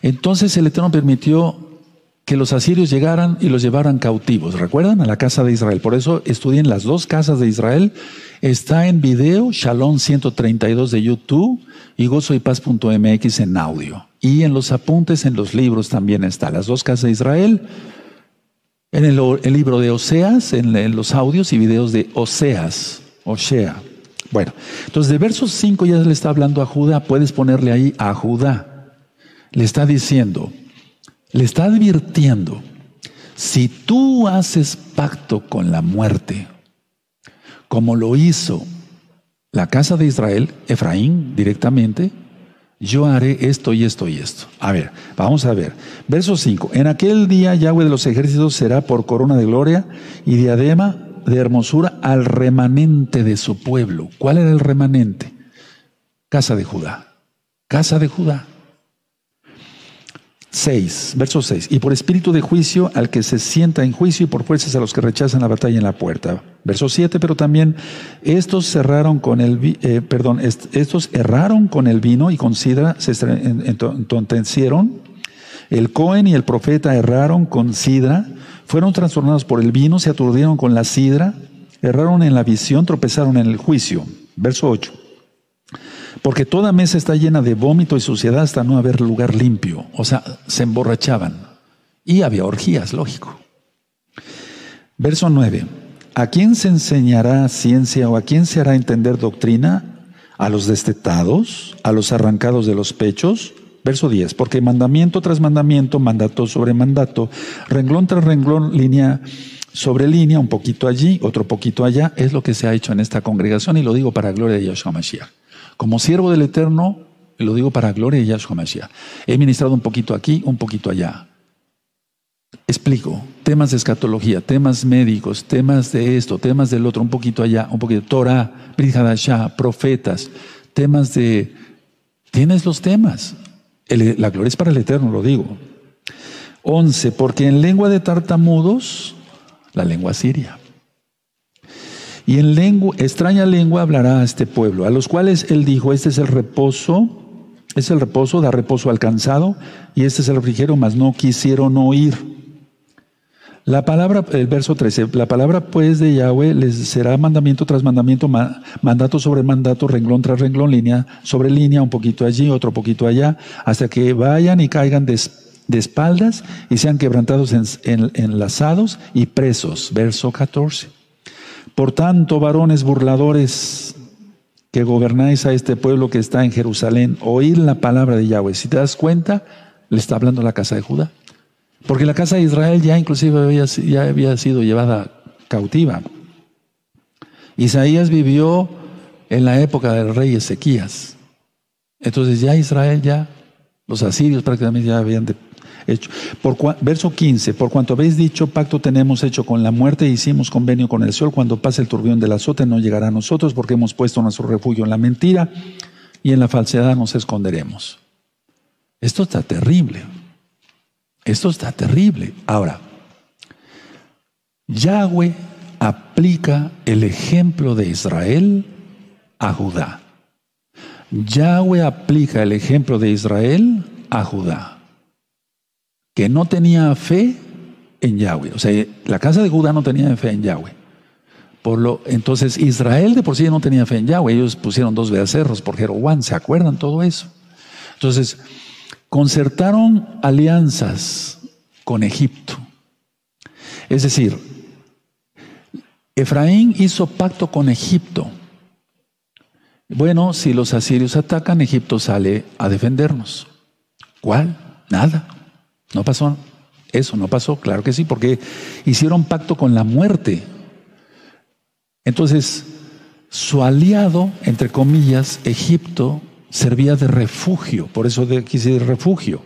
entonces el Eterno permitió que los asirios llegaran y los llevaran cautivos, ¿recuerdan? A la casa de Israel. Por eso estudien las dos casas de Israel. Está en video, Shalom 132 de YouTube y gozoypaz.mx en audio. Y en los apuntes, en los libros también está. Las dos casas de Israel, en el, libro de Oseas, en, los audios y videos de Oseas, Osea. Bueno, entonces de versos 5 ya le está hablando a Judá, puedes ponerle ahí a Judá. Le está diciendo, le está advirtiendo, si tú haces pacto con la muerte, como lo hizo la casa de Israel, Efraín directamente, yo haré esto y esto y esto. A ver, vamos a ver. Verso 5. En aquel día Yahweh de los ejércitos será por corona de gloria y diadema de hermosura al remanente de su pueblo. ¿Cuál era el remanente? Casa de Judá. Casa de Judá. 6, verso 6. Y por espíritu de juicio al que se sienta en juicio y por fuerzas a los que rechazan la batalla en la puerta. Verso 7, pero también estos cerraron con el, eh, perdón, estos erraron con el vino y con sidra se entontecieron. El Cohen y el profeta erraron con sidra, fueron trastornados por el vino, se aturdieron con la sidra, erraron en la visión, tropezaron en el juicio. Verso 8. Porque toda mesa está llena de vómito y suciedad hasta no haber lugar limpio. O sea, se emborrachaban. Y había orgías, lógico. Verso 9. ¿A quién se enseñará ciencia o a quién se hará entender doctrina? ¿A los destetados? ¿A los arrancados de los pechos? Verso 10. Porque mandamiento tras mandamiento, mandato sobre mandato, renglón tras renglón, línea sobre línea, un poquito allí, otro poquito allá, es lo que se ha hecho en esta congregación y lo digo para gloria de Yahshua Mashiach. Como siervo del Eterno, lo digo para gloria de Yahshua Mashiach. He ministrado un poquito aquí, un poquito allá. Explico, temas de escatología, temas médicos, temas de esto, temas del otro, un poquito allá, un poquito Torah, Hadashah, profetas, temas de... Tienes los temas. la gloria es para el Eterno, lo digo. Once, porque en lengua de tartamudos, la lengua siria. Y en lengua, extraña lengua hablará a este pueblo, a los cuales él dijo, este es el reposo, es el reposo, da reposo al cansado, y este es el refrigerio, mas no quisieron oír. La palabra, el verso 13, la palabra pues de Yahweh les será mandamiento tras mandamiento, mandato sobre mandato, renglón tras renglón, línea sobre línea, un poquito allí, otro poquito allá, hasta que vayan y caigan de, espaldas y sean quebrantados, enlazados y presos. Verso 14. Por tanto, varones burladores que gobernáis a este pueblo que está en Jerusalén, oíd la palabra de Yahweh. Si te das cuenta, le está hablando la casa de Judá. Porque la casa de Israel ya inclusive había, ya había sido llevada cautiva. Isaías vivió en la época del rey Ezequías. Entonces ya Israel, ya, los asirios prácticamente ya habían hecho. Por, verso 15, por cuanto habéis dicho, pacto tenemos hecho con la muerte, hicimos convenio con el sol, cuando pase el turbión del azote no llegará a nosotros, porque hemos puesto nuestro refugio en la mentira y en la falsedad nos esconderemos. Esto está terrible. Esto está terrible. Ahora, Yahweh aplica el ejemplo de Israel a Judá. Yahweh aplica el ejemplo de Israel a Judá, que no tenía fe en Yahweh. O sea, la casa de Judá no tenía fe en Yahweh. Por lo, entonces Israel de por sí no tenía fe en Yahweh. Ellos pusieron dos becerros por Jeroboam. ¿Se acuerdan todo eso? Entonces, concertaron alianzas con Egipto. Es decir, Efraín hizo pacto con Egipto. Bueno, si los asirios atacan, Egipto sale a defendernos. ¿Cuál? Nada. No pasó. Eso no pasó, claro que sí, porque hicieron pacto con la muerte. Entonces, su aliado, entre comillas, Egipto, servía de refugio, por eso de aquí de refugio.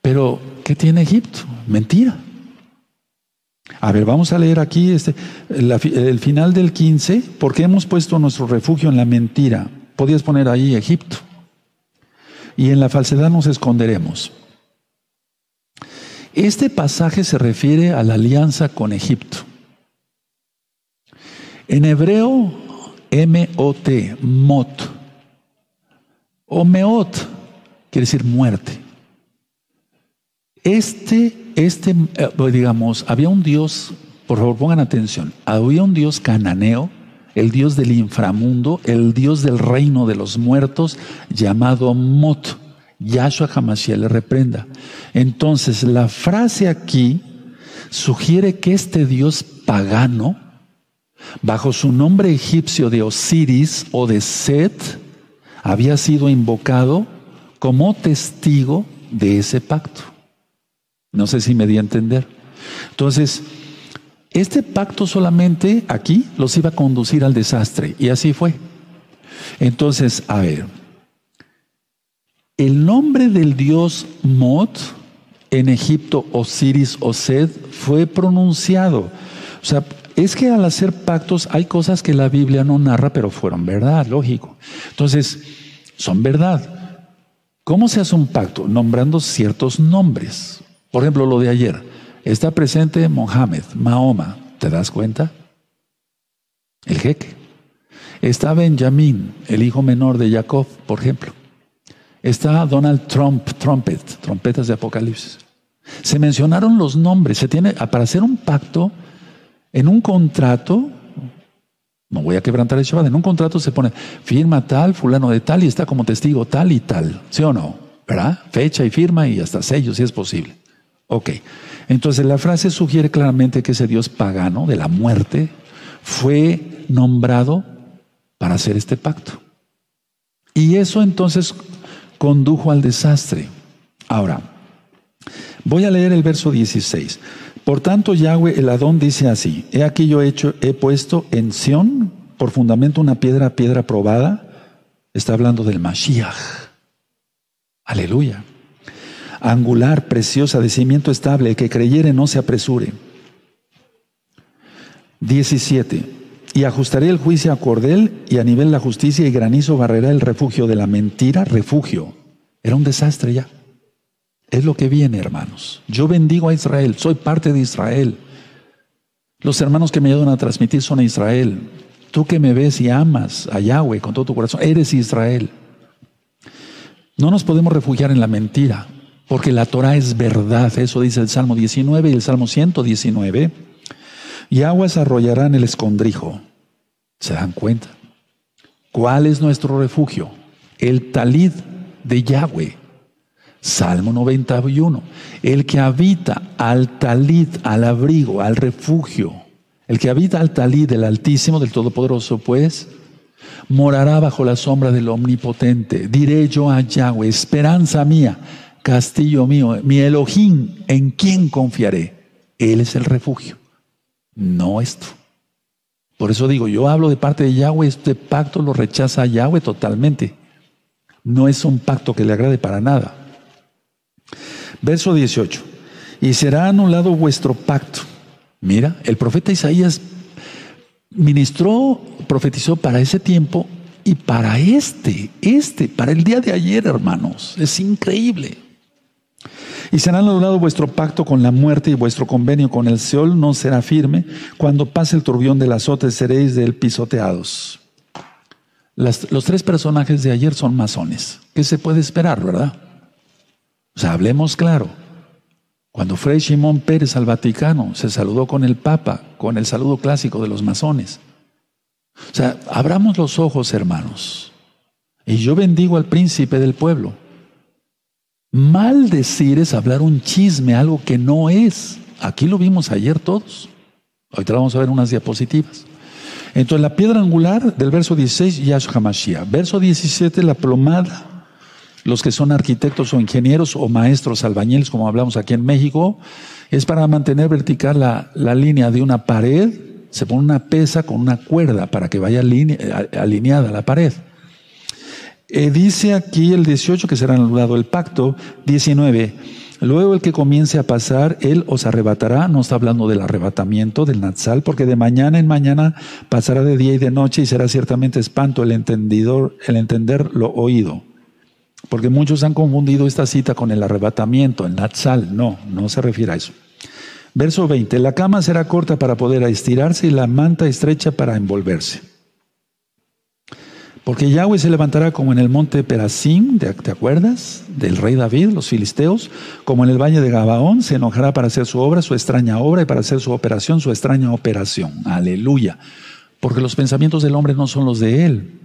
Pero, ¿qué tiene Egipto? Mentira. A ver, vamos a leer aquí este, el final del 15, porque hemos puesto nuestro refugio en la mentira. Podías poner ahí Egipto. Y en la falsedad nos esconderemos. Este pasaje se refiere a la alianza con Egipto. En hebreo, M-O-T, mot, o meot, quiere decir muerte. Este, este, eh, digamos, había un Dios, por favor pongan atención, había un Dios cananeo, el Dios del inframundo, el Dios del reino de los muertos, llamado Mot. Yahshua Hamashiach le reprenda. Entonces, la frase aquí sugiere que este Dios pagano, bajo su nombre egipcio de Osiris o de Set, había sido invocado como testigo de ese pacto. No sé si me di a entender. Entonces, este pacto solamente aquí los iba a conducir al desastre y así fue. Entonces, a ver, el nombre del dios Mot en Egipto, Osiris o Sed, fue pronunciado. O sea, es que al hacer pactos hay cosas que la Biblia no narra, pero fueron verdad, lógico. Entonces, son verdad. ¿Cómo se hace un pacto? Nombrando ciertos nombres. Por ejemplo, lo de ayer. Está presente Mohammed, Mahoma. ¿Te das cuenta? El jeque. Está Benjamín, el hijo menor de Jacob, por ejemplo. Está Donald Trump, trumpet, trompetas de Apocalipsis. Se mencionaron los nombres. Se tiene, para hacer un pacto, en un contrato, no voy a quebrantar el Shabbat, en un contrato se pone, firma tal, fulano de tal, y está como testigo tal y tal. ¿Sí o no? ¿Verdad? Fecha y firma y hasta sello, si es posible. Ok. Entonces la frase sugiere claramente que ese Dios pagano de la muerte fue nombrado para hacer este pacto. Y eso entonces condujo al desastre. Ahora, voy a leer el verso 16. Por tanto, Yahweh el Adón dice así: He aquí yo he, hecho, he puesto en Sión por fundamento una piedra, piedra probada. Está hablando del Mashiach. Aleluya. Angular, preciosa, de cimiento estable, el que creyere no se apresure. 17. Y ajustaré el juicio a cordel y a nivel la justicia y granizo barrerá el refugio de la mentira, refugio. Era un desastre ya. Es lo que viene, hermanos. Yo bendigo a Israel, soy parte de Israel. Los hermanos que me ayudan a transmitir son a Israel. Tú que me ves y amas a Yahweh con todo tu corazón, eres Israel. No nos podemos refugiar en la mentira, porque la Torah es verdad. Eso dice el Salmo 19 y el Salmo 119 y aguas arrollarán el escondrijo. ¿Se dan cuenta? ¿Cuál es nuestro refugio? El talid de Yahweh. Salmo 91. El que habita al talid, al abrigo, al refugio. El que habita al talid del Altísimo, del Todopoderoso, pues, morará bajo la sombra del Omnipotente. Diré yo a Yahweh, esperanza mía, castillo mío, mi Elohim, ¿en quién confiaré? Él es el refugio no esto. Por eso digo, yo hablo de parte de Yahweh, este pacto lo rechaza Yahweh totalmente. No es un pacto que le agrade para nada. Verso 18. Y será anulado vuestro pacto. Mira, el profeta Isaías ministró, profetizó para ese tiempo y para este, este, para el día de ayer, hermanos. Es increíble. Y será anulado vuestro pacto con la muerte y vuestro convenio con el Seol no será firme. Cuando pase el turbión del azote seréis del pisoteados. los tres personajes de ayer son masones. ¿Qué se puede esperar, verdad? O sea, hablemos claro. Cuando Fray Simón Pérez al Vaticano se saludó con el Papa, con el saludo clásico de los masones. O sea, abramos los ojos, hermanos. Y yo bendigo al príncipe del pueblo. Mal decir es hablar un chisme, algo que no es. Aquí lo vimos ayer todos. Ahorita vamos a ver unas diapositivas. Entonces, la piedra angular del verso 16, Yahshua Mashiach. Verso 17, la plomada. Los que son arquitectos o ingenieros o maestros albañiles, como hablamos aquí en México, es para mantener vertical la, la línea de una pared. Se pone una pesa con una cuerda para que vaya alineada la pared. Eh, dice aquí el 18 que será anulado el pacto. 19. Luego el que comience a pasar, él os arrebatará. No está hablando del arrebatamiento del Natsal, porque de mañana en mañana pasará de día y de noche y será ciertamente espanto el entendidor, el entender lo oído. Porque muchos han confundido esta cita con el arrebatamiento, el Natsal. No, no se refiere a eso. Verso 20. La cama será corta para poder estirarse y la manta estrecha para envolverse. Porque Yahweh se levantará como en el monte Perasim, ¿te acuerdas? Del rey David, los filisteos, como en el valle de Gabaón, se enojará para hacer su obra, su extraña obra, y para hacer su operación, su extraña operación. Aleluya. Porque los pensamientos del hombre no son los de él.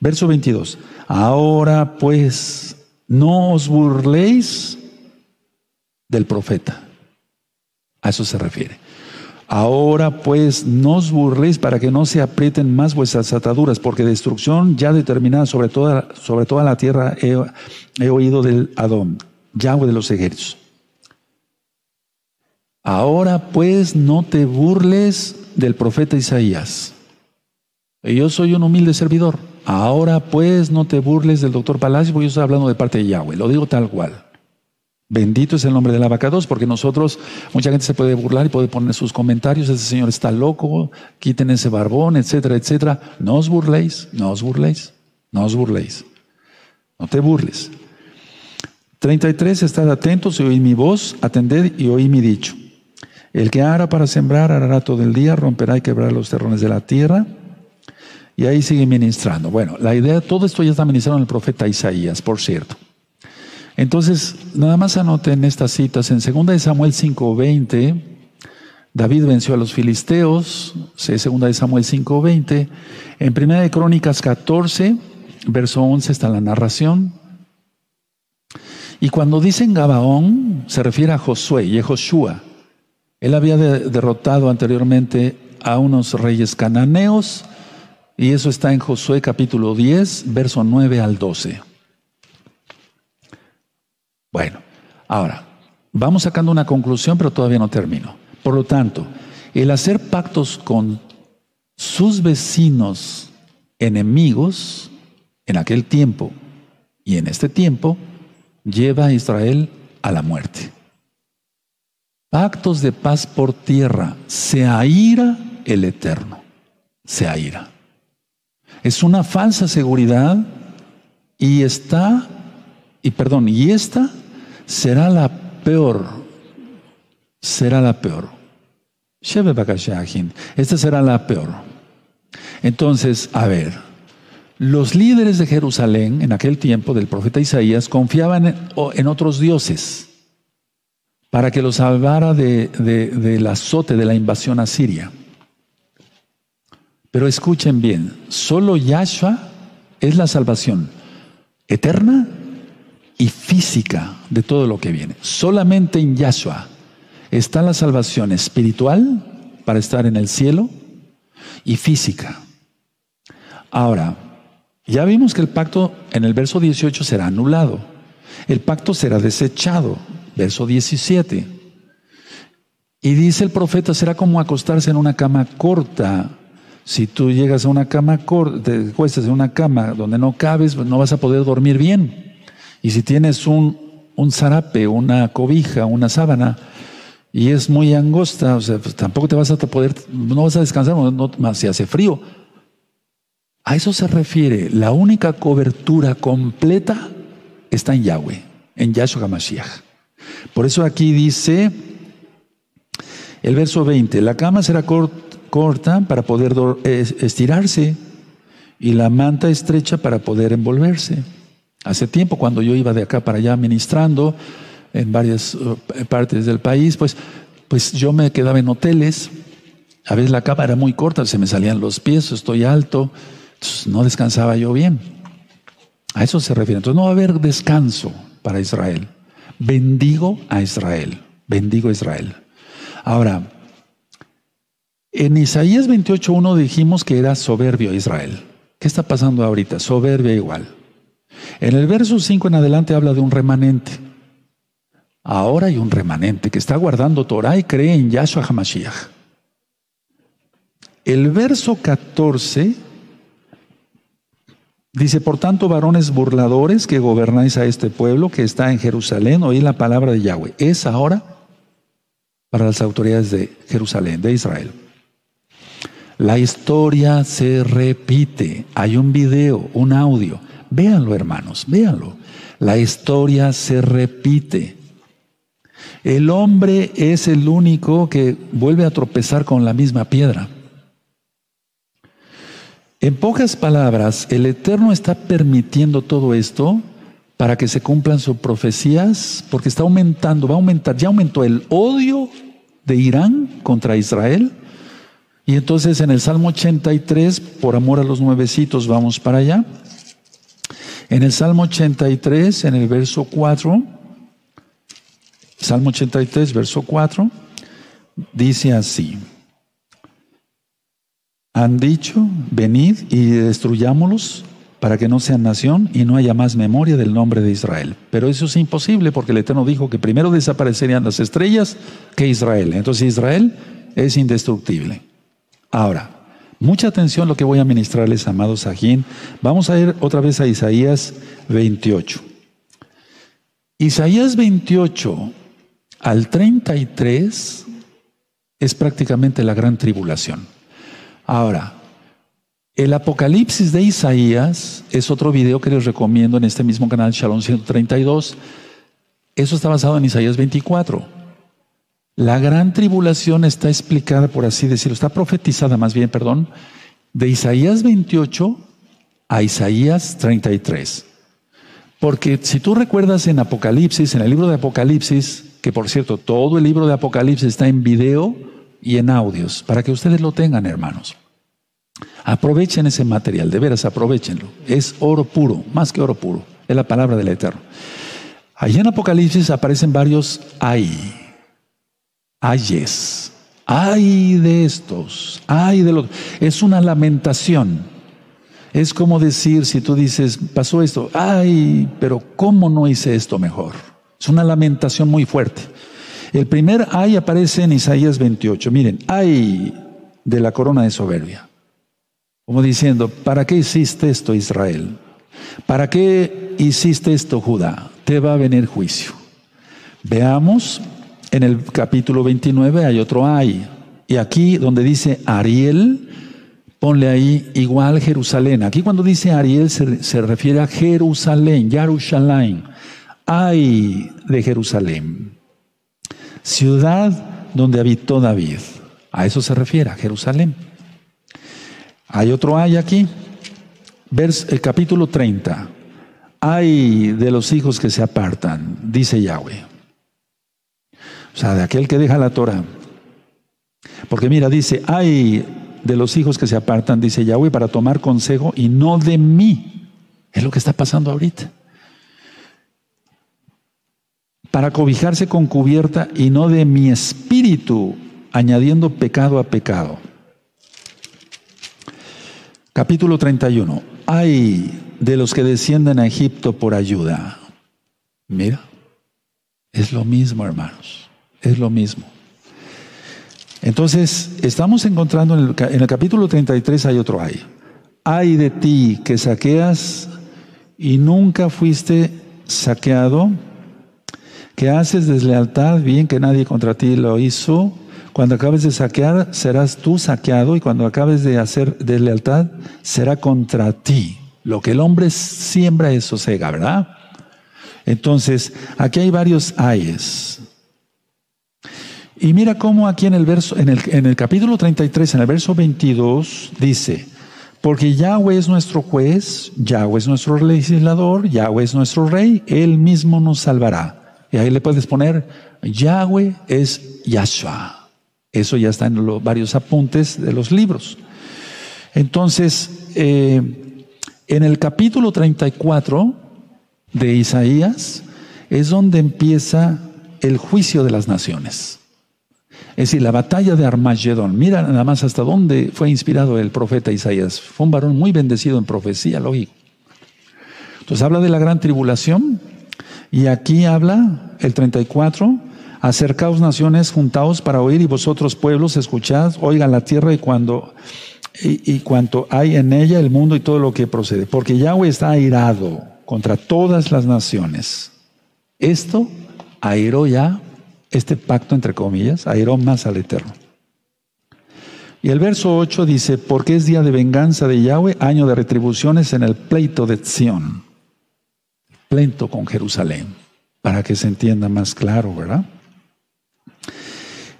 Verso 22. Ahora pues, no os burléis del profeta. A eso se refiere. Ahora pues no os burléis para que no se aprieten más vuestras ataduras, porque destrucción ya determinada sobre toda, sobre toda la tierra he, oído del Adón, Yahweh de los ejércitos. Ahora pues no te burles del profeta Isaías. Yo soy un humilde servidor. Ahora pues no te burles del doctor Palacio, porque yo estoy hablando de parte de Yahweh. Lo digo tal cual. Bendito es el nombre de la vaca 2, porque nosotros, mucha gente se puede burlar y puede poner sus comentarios, ese señor está loco, quiten ese barbón, etcétera, etcétera. No os burléis, no os burléis, no os burléis. No te burles. 33, estad atentos y oí mi voz, atended y oí mi dicho. El que hará para sembrar, hará todo el día, romperá y quebrará los terrones de la tierra. Y ahí sigue ministrando. Bueno, la idea, todo esto ya está ministrado el profeta Isaías, por cierto. Entonces, nada más anoten estas citas. En 2 Samuel 5:20, David venció a los filisteos, 2 Samuel 5:20. En 1 de Crónicas 14, verso 11 está la narración. Y cuando dicen Gabaón, se refiere a Josué y a Joshua. Él había derrotado anteriormente a unos reyes cananeos, y eso está en Josué capítulo 10, verso 9 al 12. Bueno, ahora, vamos sacando una conclusión, pero todavía no termino. Por lo tanto, el hacer pactos con sus vecinos enemigos en aquel tiempo y en este tiempo lleva a Israel a la muerte. Pactos de paz por tierra, se aira el Eterno, se aira. Es una falsa seguridad y está, y perdón, y esta será la peor, será la peor. Esta será la peor. Entonces, a ver, los líderes de Jerusalén en aquel tiempo del profeta Isaías confiaban en, otros dioses para que los salvara de, del azote de la invasión asiria. Pero escuchen bien, solo Yahshua es la salvación eterna y física de todo lo que viene. Solamente en Yahshua está la salvación espiritual para estar en el cielo y física. Ahora, ya vimos que el pacto en el verso 18 será anulado. El pacto será desechado. Verso 17. Y dice el profeta, será como acostarse en una cama corta. Si tú llegas a una cama corta, te acuestas en una cama donde no cabes, no vas a poder dormir bien. Y si tienes un, un zarape, una cobija, una sábana, y es muy angosta, o sea, pues tampoco te vas a poder, no vas a descansar, no, más si hace frío. A eso se refiere, la única cobertura completa está en Yahweh, en Yahshua Mashiach. Por eso aquí dice el verso 20, la cama será corta para poder estirarse y la manta estrecha para poder envolverse. Hace tiempo, cuando yo iba de acá para allá ministrando en varias uh, partes del país, pues, pues yo me quedaba en hoteles. A veces la cama era muy corta, se me salían los pies, estoy alto, no descansaba yo bien. A eso se refiere. Entonces no va a haber descanso para Israel. Bendigo a Israel. Bendigo a Israel. Ahora, en Isaías 28.1 dijimos que era soberbio Israel. ¿Qué está pasando ahorita? Soberbia igual. En el verso 5 en adelante habla de un remanente. Ahora hay un remanente que está guardando Torah y cree en Yahshua HaMashiach. El verso 14 dice, por tanto, varones burladores que gobernáis a este pueblo que está en Jerusalén, oí la palabra de Yahweh. Es ahora para las autoridades de Jerusalén, de Israel. La historia se repite. Hay un video, un audio. Véanlo, hermanos, véanlo. La historia se repite. El hombre es el único que vuelve a tropezar con la misma piedra. En pocas palabras, el Eterno está permitiendo todo esto para que se cumplan sus profecías, porque está aumentando, va a aumentar, ya aumentó el odio de Irán contra Israel. Y entonces en el Salmo 83, por amor a los nuevecitos, vamos para allá. En el Salmo 83, en el verso 4, Salmo 83, verso 4, dice así. Han dicho, venid y destruyámoslos para que no sean nación y no haya más memoria del nombre de Israel. Pero eso es imposible porque el Eterno dijo que primero desaparecerían las estrellas que Israel. Entonces Israel es indestructible. Ahora, Mucha atención lo que voy a ministrarles, amados Sajín. Vamos a ir otra vez a Isaías 28. Isaías 28 al 33 es prácticamente la gran tribulación. Ahora, el Apocalipsis de Isaías es otro video que les recomiendo en este mismo canal, Shalom 132. Eso está basado en Isaías 24. La gran tribulación está explicada, por así decirlo, está profetizada más bien, perdón, de Isaías 28 a Isaías 33. Porque si tú recuerdas en Apocalipsis, en el libro de Apocalipsis, que por cierto, todo el libro de Apocalipsis está en video y en audios, para que ustedes lo tengan, hermanos. Aprovechen ese material, de veras, aprovechenlo. Es oro puro, más que oro puro, es la palabra del Eterno. Allí en Apocalipsis aparecen varios ay ayes. Ay de estos, ay de los. Es una lamentación. Es como decir, si tú dices, pasó esto, ay, pero ¿cómo no hice esto mejor? Es una lamentación muy fuerte. El primer ay aparece en Isaías 28. Miren, ay de la corona de soberbia. Como diciendo, ¿para qué hiciste esto Israel? ¿Para qué hiciste esto Judá? Te va a venir juicio. Veamos en el capítulo 29 hay otro ay. Y aquí donde dice Ariel, ponle ahí igual Jerusalén. Aquí cuando dice Ariel se, refiere a Jerusalén, Jerusalén. Ay de Jerusalén. Ciudad donde habitó David. A eso se refiere, a Jerusalén. Hay otro ay aquí. Vers, el capítulo 30. Ay de los hijos que se apartan, dice Yahweh. O sea, de aquel que deja la Torah. Porque mira, dice, hay de los hijos que se apartan, dice Yahweh, para tomar consejo y no de mí. Es lo que está pasando ahorita. Para cobijarse con cubierta y no de mi espíritu, añadiendo pecado a pecado. Capítulo 31. Hay de los que descienden a Egipto por ayuda. Mira, es lo mismo, hermanos es lo mismo. Entonces, estamos encontrando en el, capítulo 33 hay otro ay. Ay de ti que saqueas y nunca fuiste saqueado, que haces deslealtad, bien que nadie contra ti lo hizo. Cuando acabes de saquear, serás tú saqueado y cuando acabes de hacer deslealtad, será contra ti. Lo que el hombre siembra, eso sega, ¿verdad? Entonces, aquí hay varios ayes. Y mira cómo aquí en el verso, en el, en el capítulo 33, en el verso 22, dice, porque Yahweh es nuestro juez, Yahweh es nuestro legislador, Yahweh es nuestro rey, Él mismo nos salvará. Y ahí le puedes poner, Yahweh es Yahshua. Eso ya está en los varios apuntes de los libros. Entonces, eh, en el capítulo 34 de Isaías es donde empieza el juicio de las naciones. Es decir, la batalla de Armagedón. Mira nada más hasta dónde fue inspirado el profeta Isaías. Fue un varón muy bendecido en profecía, lógico. Entonces habla de la gran tribulación y aquí habla el 34, acercaos naciones, juntaos para oír y vosotros pueblos escuchad, oigan la tierra y cuando y cuanto hay en ella el mundo y todo lo que procede, porque Yahweh está airado contra todas las naciones. Esto airó ya este pacto, entre comillas, airó más al Eterno. Y el verso 8 dice, porque es día de venganza de Yahweh, año de retribuciones en el pleito de Sión. Pleito con Jerusalén, para que se entienda más claro, ¿verdad?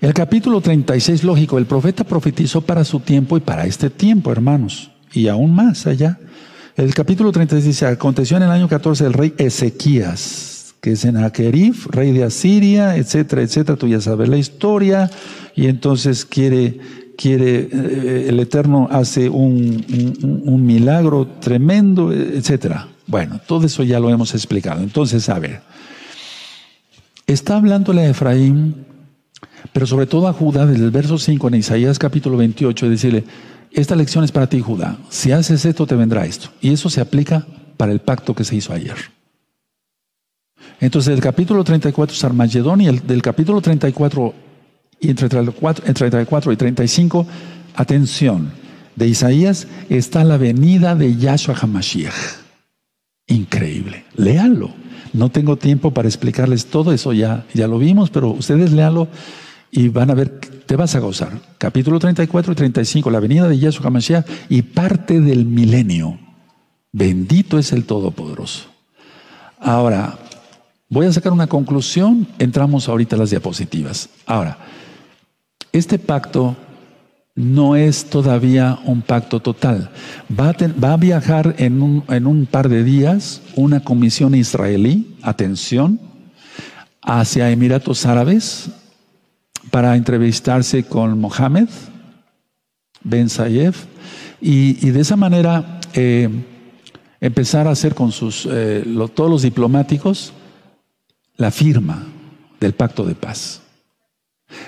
El capítulo 36, lógico, el profeta profetizó para su tiempo y para este tiempo, hermanos, y aún más allá. El capítulo 36 dice, aconteció en el año 14 el rey Ezequías, que es Senaquerif, rey de Asiria, etcétera, etcétera. Tú ya sabes la historia. Y entonces quiere, quiere, eh, el Eterno hace un, milagro tremendo, etcétera. Bueno, todo eso ya lo hemos explicado. Entonces, a ver, está hablándole a Efraín, pero sobre todo a Judá, desde el verso 5 en Isaías capítulo 28, decirle, esta lección es para ti, Judá. Si haces esto, te vendrá esto. Y eso se aplica para el pacto que se hizo ayer. Entonces, el capítulo 34 es Armagedón y el del capítulo 34 y entre 34, entre 34 y 35, atención, de Isaías está la venida de Yahshua HaMashiach. Increíble. Léanlo. No tengo tiempo para explicarles todo eso, ya, ya lo vimos, pero ustedes léanlo y van a ver, te vas a gozar. Capítulo 34 y 35, la venida de Yahshua HaMashiach y parte del milenio. Bendito es el Todopoderoso. Ahora, Voy a sacar una conclusión, entramos ahorita a las diapositivas. Ahora, este pacto no es todavía un pacto total. Va a, viajar en un, par de días una comisión israelí, atención, hacia Emiratos Árabes para entrevistarse con Mohammed Ben Sayef y, de esa manera eh, empezar a hacer con sus, eh, todos los diplomáticos la firma del pacto de paz.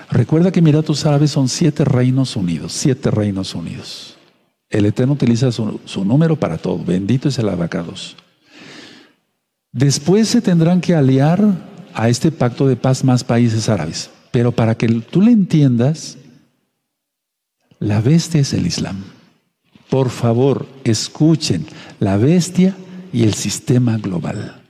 Recuerda que Emiratos Árabes son siete reinos unidos, siete reinos unidos. El Eterno utiliza su, número para todo. Bendito es el abacados. Después se tendrán que aliar a este pacto de paz más países árabes. Pero para que tú le entiendas, la bestia es el Islam. Por favor, escuchen la bestia y el sistema global.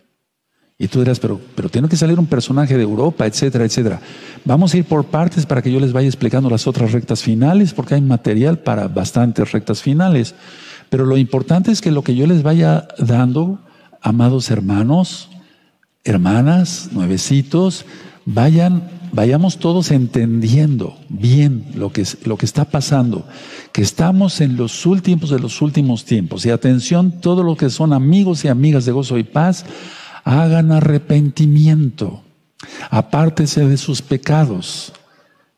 Y tú dirás, pero, pero tiene que salir un personaje de Europa, etcétera, etcétera. Vamos a ir por partes para que yo les vaya explicando las otras rectas finales, porque hay material para bastantes rectas finales. Pero lo importante es que lo que yo les vaya dando, amados hermanos, hermanas, nuevecitos, vayan, vayamos todos entendiendo bien lo que, lo que está pasando, que estamos en los últimos de los últimos tiempos. Y atención, todo lo que son amigos y amigas de gozo y paz, hagan arrepentimiento, apártese de sus pecados.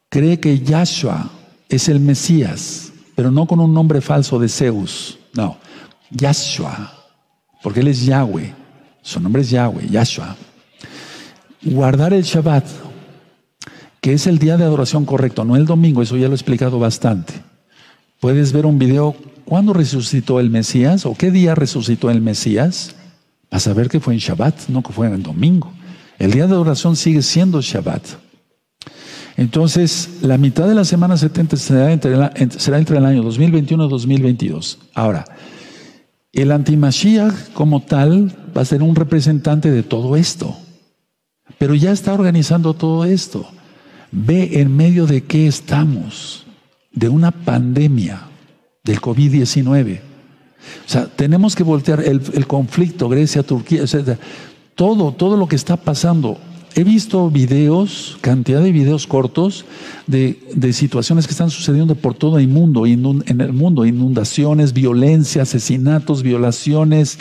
Cree que Yahshua es el Mesías, pero no con un nombre falso de Zeus, no, Yahshua, porque él es Yahweh, su nombre es Yahweh, Yahshua. Guardar el Shabbat, que es el día de adoración correcto, no el domingo, eso ya lo he explicado bastante. Puedes ver un video, ¿cuándo resucitó el Mesías o qué día resucitó el Mesías? A saber que fue en Shabbat, no que fue en el domingo. El día de oración sigue siendo Shabbat. Entonces, la mitad de la semana 70 será entre, será entre el año 2021 y 2022. Ahora, el antimashiach como tal va a ser un representante de todo esto. Pero ya está organizando todo esto. Ve en medio de qué estamos, de una pandemia del COVID-19. O sea, tenemos que voltear el, conflicto Grecia, Turquía, etc. todo, todo lo que está pasando. He visto videos, cantidad de videos cortos de, de situaciones que están sucediendo por todo el mundo, en el mundo, inundaciones, violencia, asesinatos, violaciones.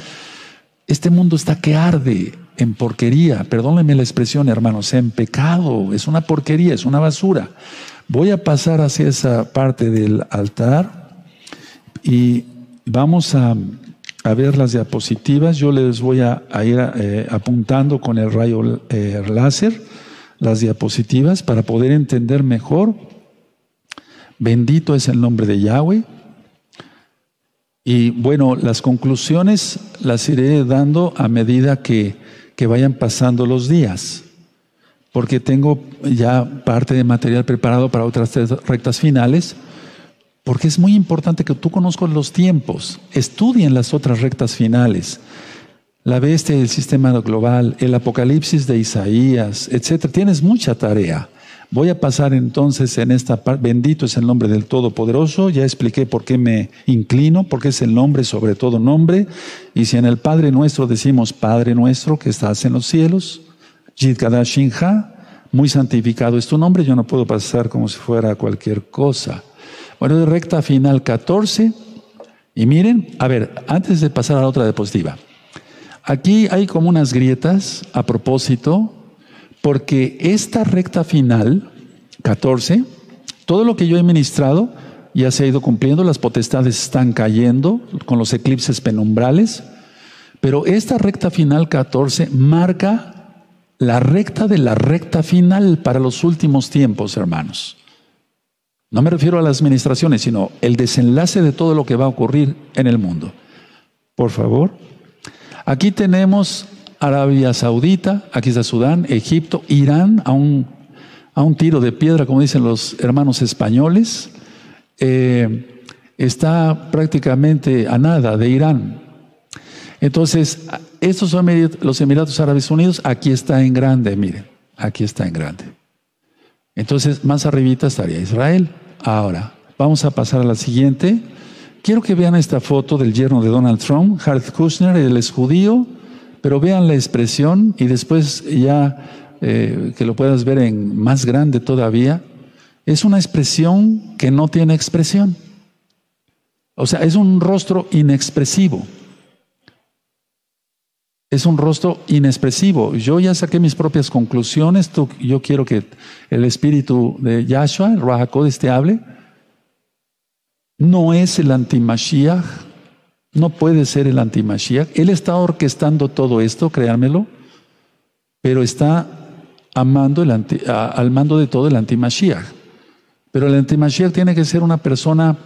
Este mundo está que arde en porquería, perdónenme la expresión, hermanos, en pecado, es una porquería, es una basura. Voy a pasar hacia esa parte del altar y vamos a, ver las diapositivas. Yo les voy a, ir eh, apuntando con el rayo eh, láser las diapositivas para poder entender mejor. Bendito es el nombre de Yahweh. Y bueno, las conclusiones las iré dando a medida que, que vayan pasando los días, porque tengo ya parte de material preparado para otras rectas finales porque es muy importante que tú conozcas los tiempos, estudien las otras rectas finales, la bestia del sistema global, el apocalipsis de Isaías, etc. Tienes mucha tarea. Voy a pasar entonces en esta parte, bendito es el nombre del Todopoderoso, ya expliqué por qué me inclino, porque es el nombre sobre todo nombre, y si en el Padre nuestro decimos Padre nuestro que estás en los cielos, Jid Shinha, muy santificado es tu nombre, yo no puedo pasar como si fuera cualquier cosa. Bueno, recta final 14. Y miren, a ver, antes de pasar a la otra diapositiva. Aquí hay como unas grietas a propósito, porque esta recta final 14, todo lo que yo he ministrado ya se ha ido cumpliendo, las potestades están cayendo con los eclipses penumbrales, pero esta recta final 14 marca la recta de la recta final para los últimos tiempos, hermanos. No me refiero a las administraciones, sino el desenlace de todo lo que va a ocurrir en el mundo. Por favor. Aquí tenemos Arabia Saudita, aquí está Sudán, Egipto, Irán, a un, a un tiro de piedra, como dicen los hermanos españoles. Eh, está prácticamente a nada de Irán. Entonces, estos son los Emiratos Árabes Unidos, aquí está en grande, miren, aquí está en grande. Entonces, más arribita estaría Israel. Ahora, vamos a pasar a la siguiente. Quiero que vean esta foto del yerno de Donald Trump, Harold Kushner, él es judío, pero vean la expresión y después ya eh, que lo puedas ver en más grande todavía. Es una expresión que no tiene expresión. O sea, es un rostro inexpresivo. Es un rostro inexpresivo. Yo ya saqué mis propias conclusiones. yo quiero que el espíritu de Yahshua, el Rahakodes, te hable. No es el antimashiach. No puede ser el antimashiach. Él está orquestando todo esto, créanmelo, pero está amando el al mando de todo el antimashiach. Pero el antimashiach tiene que ser una persona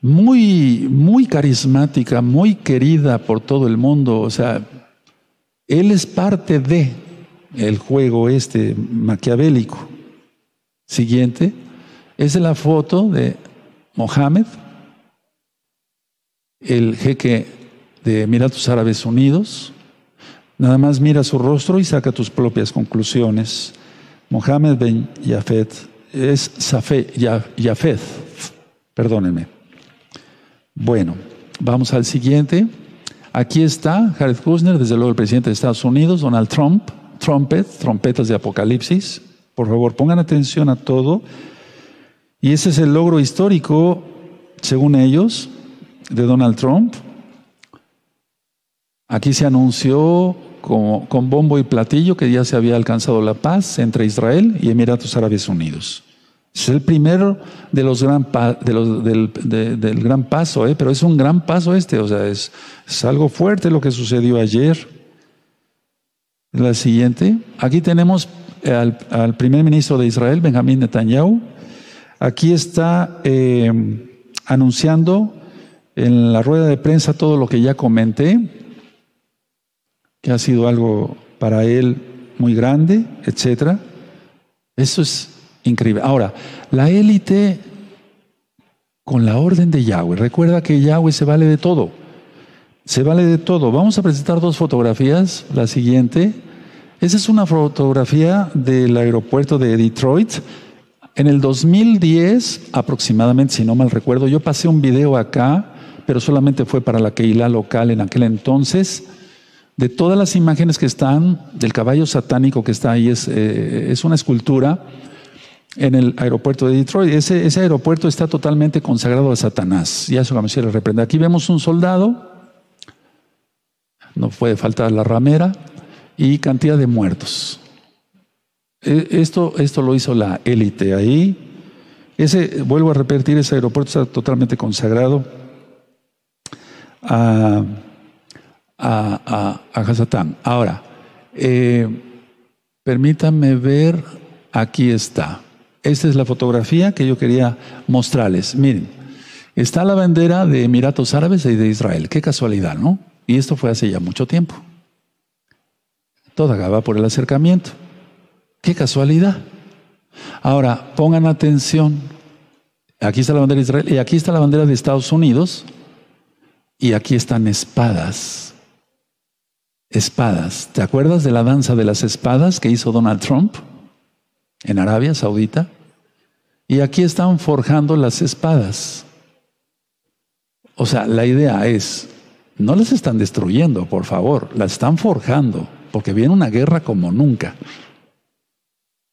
muy, muy carismática, muy querida por todo el mundo. O sea, él es parte de el juego este maquiavélico. Siguiente, es la foto de Mohammed, el jeque de Emiratos Árabes Unidos. Nada más mira su rostro y saca tus propias conclusiones. Mohammed Ben Yafet es Yafet, perdónenme. Bueno, vamos al siguiente. Aquí está Jared Kushner, desde luego el presidente de Estados Unidos, Donald Trump, trumpet, trompetas de Apocalipsis. Por favor, pongan atención a todo. Y ese es el logro histórico, según ellos, de Donald Trump. Aquí se anunció con bombo y platillo que ya se había alcanzado la paz entre Israel y Emiratos Árabes Unidos. Es el primero de los gran de los, del, del, gran paso, ¿eh? pero es un gran paso este, o sea, es, es algo fuerte lo que sucedió ayer. La siguiente, aquí tenemos al, al, primer ministro de Israel, Benjamín Netanyahu. Aquí está eh, anunciando en la rueda de prensa todo lo que ya comenté, que ha sido algo para él muy grande, etcétera. Eso es Increíble. Ahora, la élite con la orden de Yahweh. Recuerda que Yahweh se vale de todo. Se vale de todo. Vamos a presentar dos fotografías. La siguiente. Esa es una fotografía del aeropuerto de Detroit. En el 2010, aproximadamente, si no mal recuerdo, yo pasé un video acá, pero solamente fue para la Keilah local en aquel entonces. de todas las imágenes que están, del caballo satánico que está ahí, es, eh, es una escultura en el aeropuerto de Detroit. Ese, aeropuerto está totalmente consagrado a Satanás. Ya eso le reprende. Aquí vemos un soldado, no puede faltar la ramera, y cantidad de muertos. E, esto, esto lo hizo la élite ahí. Ese, vuelvo a repetir, ese aeropuerto está totalmente consagrado a a, a, Hasatán. Ahora, eh, permítanme ver, aquí está. Esta es la fotografía que yo quería mostrarles. Miren, está la bandera de Emiratos Árabes y de Israel. Qué casualidad, ¿no? Y esto fue hace ya mucho tiempo. Toda Gaba por el acercamiento. Qué casualidad. Ahora, pongan atención. Aquí está la bandera de Israel y aquí está la bandera de Estados Unidos. Y aquí están espadas espadas. ¿Te acuerdas de la danza de las espadas que hizo Donald Trump en Arabia Saudita? Y aquí están forjando las espadas. O sea, la idea es, no las están destruyendo, por favor, las están forjando, porque viene una guerra como nunca.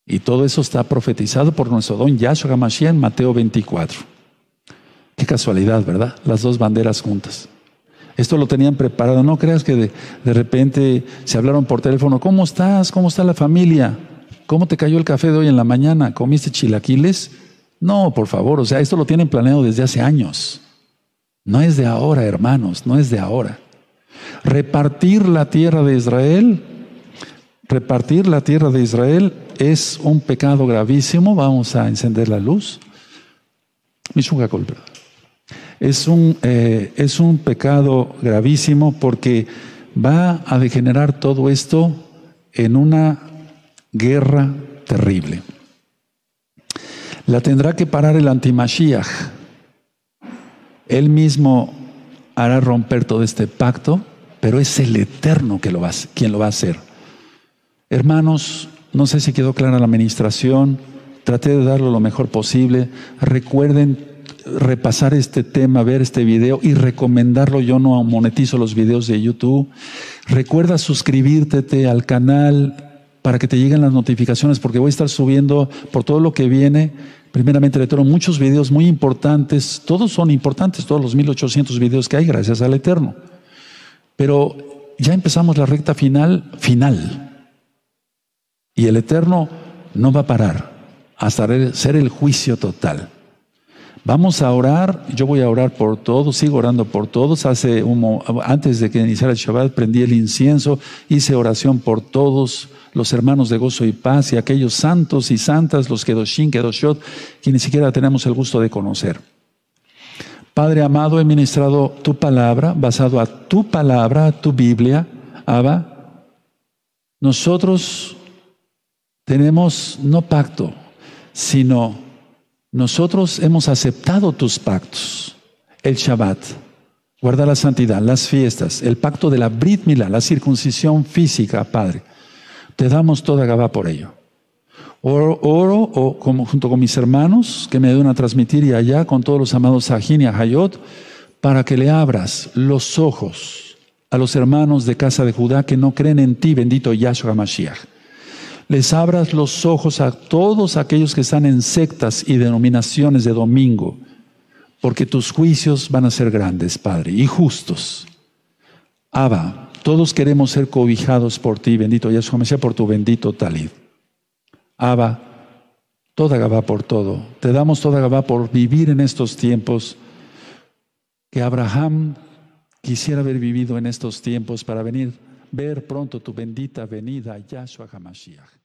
Y todo eso está profetizado por nuestro don Yahshua HaMashiach en Mateo 24. Qué casualidad, ¿verdad? Las dos banderas juntas. Esto lo tenían preparado. No creas que de, repente se hablaron por teléfono. ¿Cómo estás? ¿Cómo está la familia? ¿Cómo te cayó el café de hoy en la mañana? ¿Comiste chilaquiles? No, por favor. O sea, esto lo tienen planeado desde hace años. No es de ahora, hermanos. No es de ahora. Repartir la tierra de Israel, repartir la tierra de Israel es un pecado gravísimo. Vamos a encender la luz. Es un, eh, es un pecado gravísimo porque va a degenerar todo esto en una guerra terrible. La tendrá que parar el antimashiach. Él mismo hará romper todo este pacto, pero es el Eterno quien lo va a hacer. Hermanos, no sé si quedó clara la administración, traté de darlo lo mejor posible. Recuerden repasar este tema, ver este video y recomendarlo. Yo no monetizo los videos de YouTube. Recuerda suscribirte al canal para que te lleguen las notificaciones porque voy a estar subiendo por todo lo que viene. Primeramente le tengo muchos videos muy importantes. Todos son importantes, todos los 1800 videos que hay, gracias al Eterno. Pero ya empezamos la recta final, final. Y el Eterno no va a parar hasta ser el juicio total. Vamos a orar, yo voy a orar por todos, sigo orando por todos. Hace antes de que iniciara el Shabbat prendí el incienso, hice oración por todos los hermanos de gozo y paz y aquellos santos y santas, los Kedoshin, Kedoshot, que ni siquiera tenemos el gusto de conocer. Padre amado, he ministrado tu palabra, basado a tu palabra, tu Biblia, Abba. Nosotros tenemos no pacto, sino nosotros hemos aceptado tus pactos, el Shabbat, guarda la santidad, las fiestas, el pacto de la Brit Milá, la circuncisión física, Padre. Te damos toda Gabá por ello. Oro, junto con mis hermanos que me ayudan a transmitir y allá con todos los amados Sahin y Hayot, para que le abras los ojos a los hermanos de casa de Judá que no creen en ti, bendito Yahshua Mashiach les abras los ojos a todos aquellos que están en sectas y denominaciones de domingo, porque tus juicios van a ser grandes, Padre, y justos. Abba, todos queremos ser cobijados por ti, bendito Yahshua Mesías, por tu bendito talid. Abba, toda Gabá por todo. Te damos toda Gabá por vivir en estos tiempos que Abraham quisiera haber vivido en estos tiempos para venir ver pronto tu bendita venida, Yahshua HaMashiach.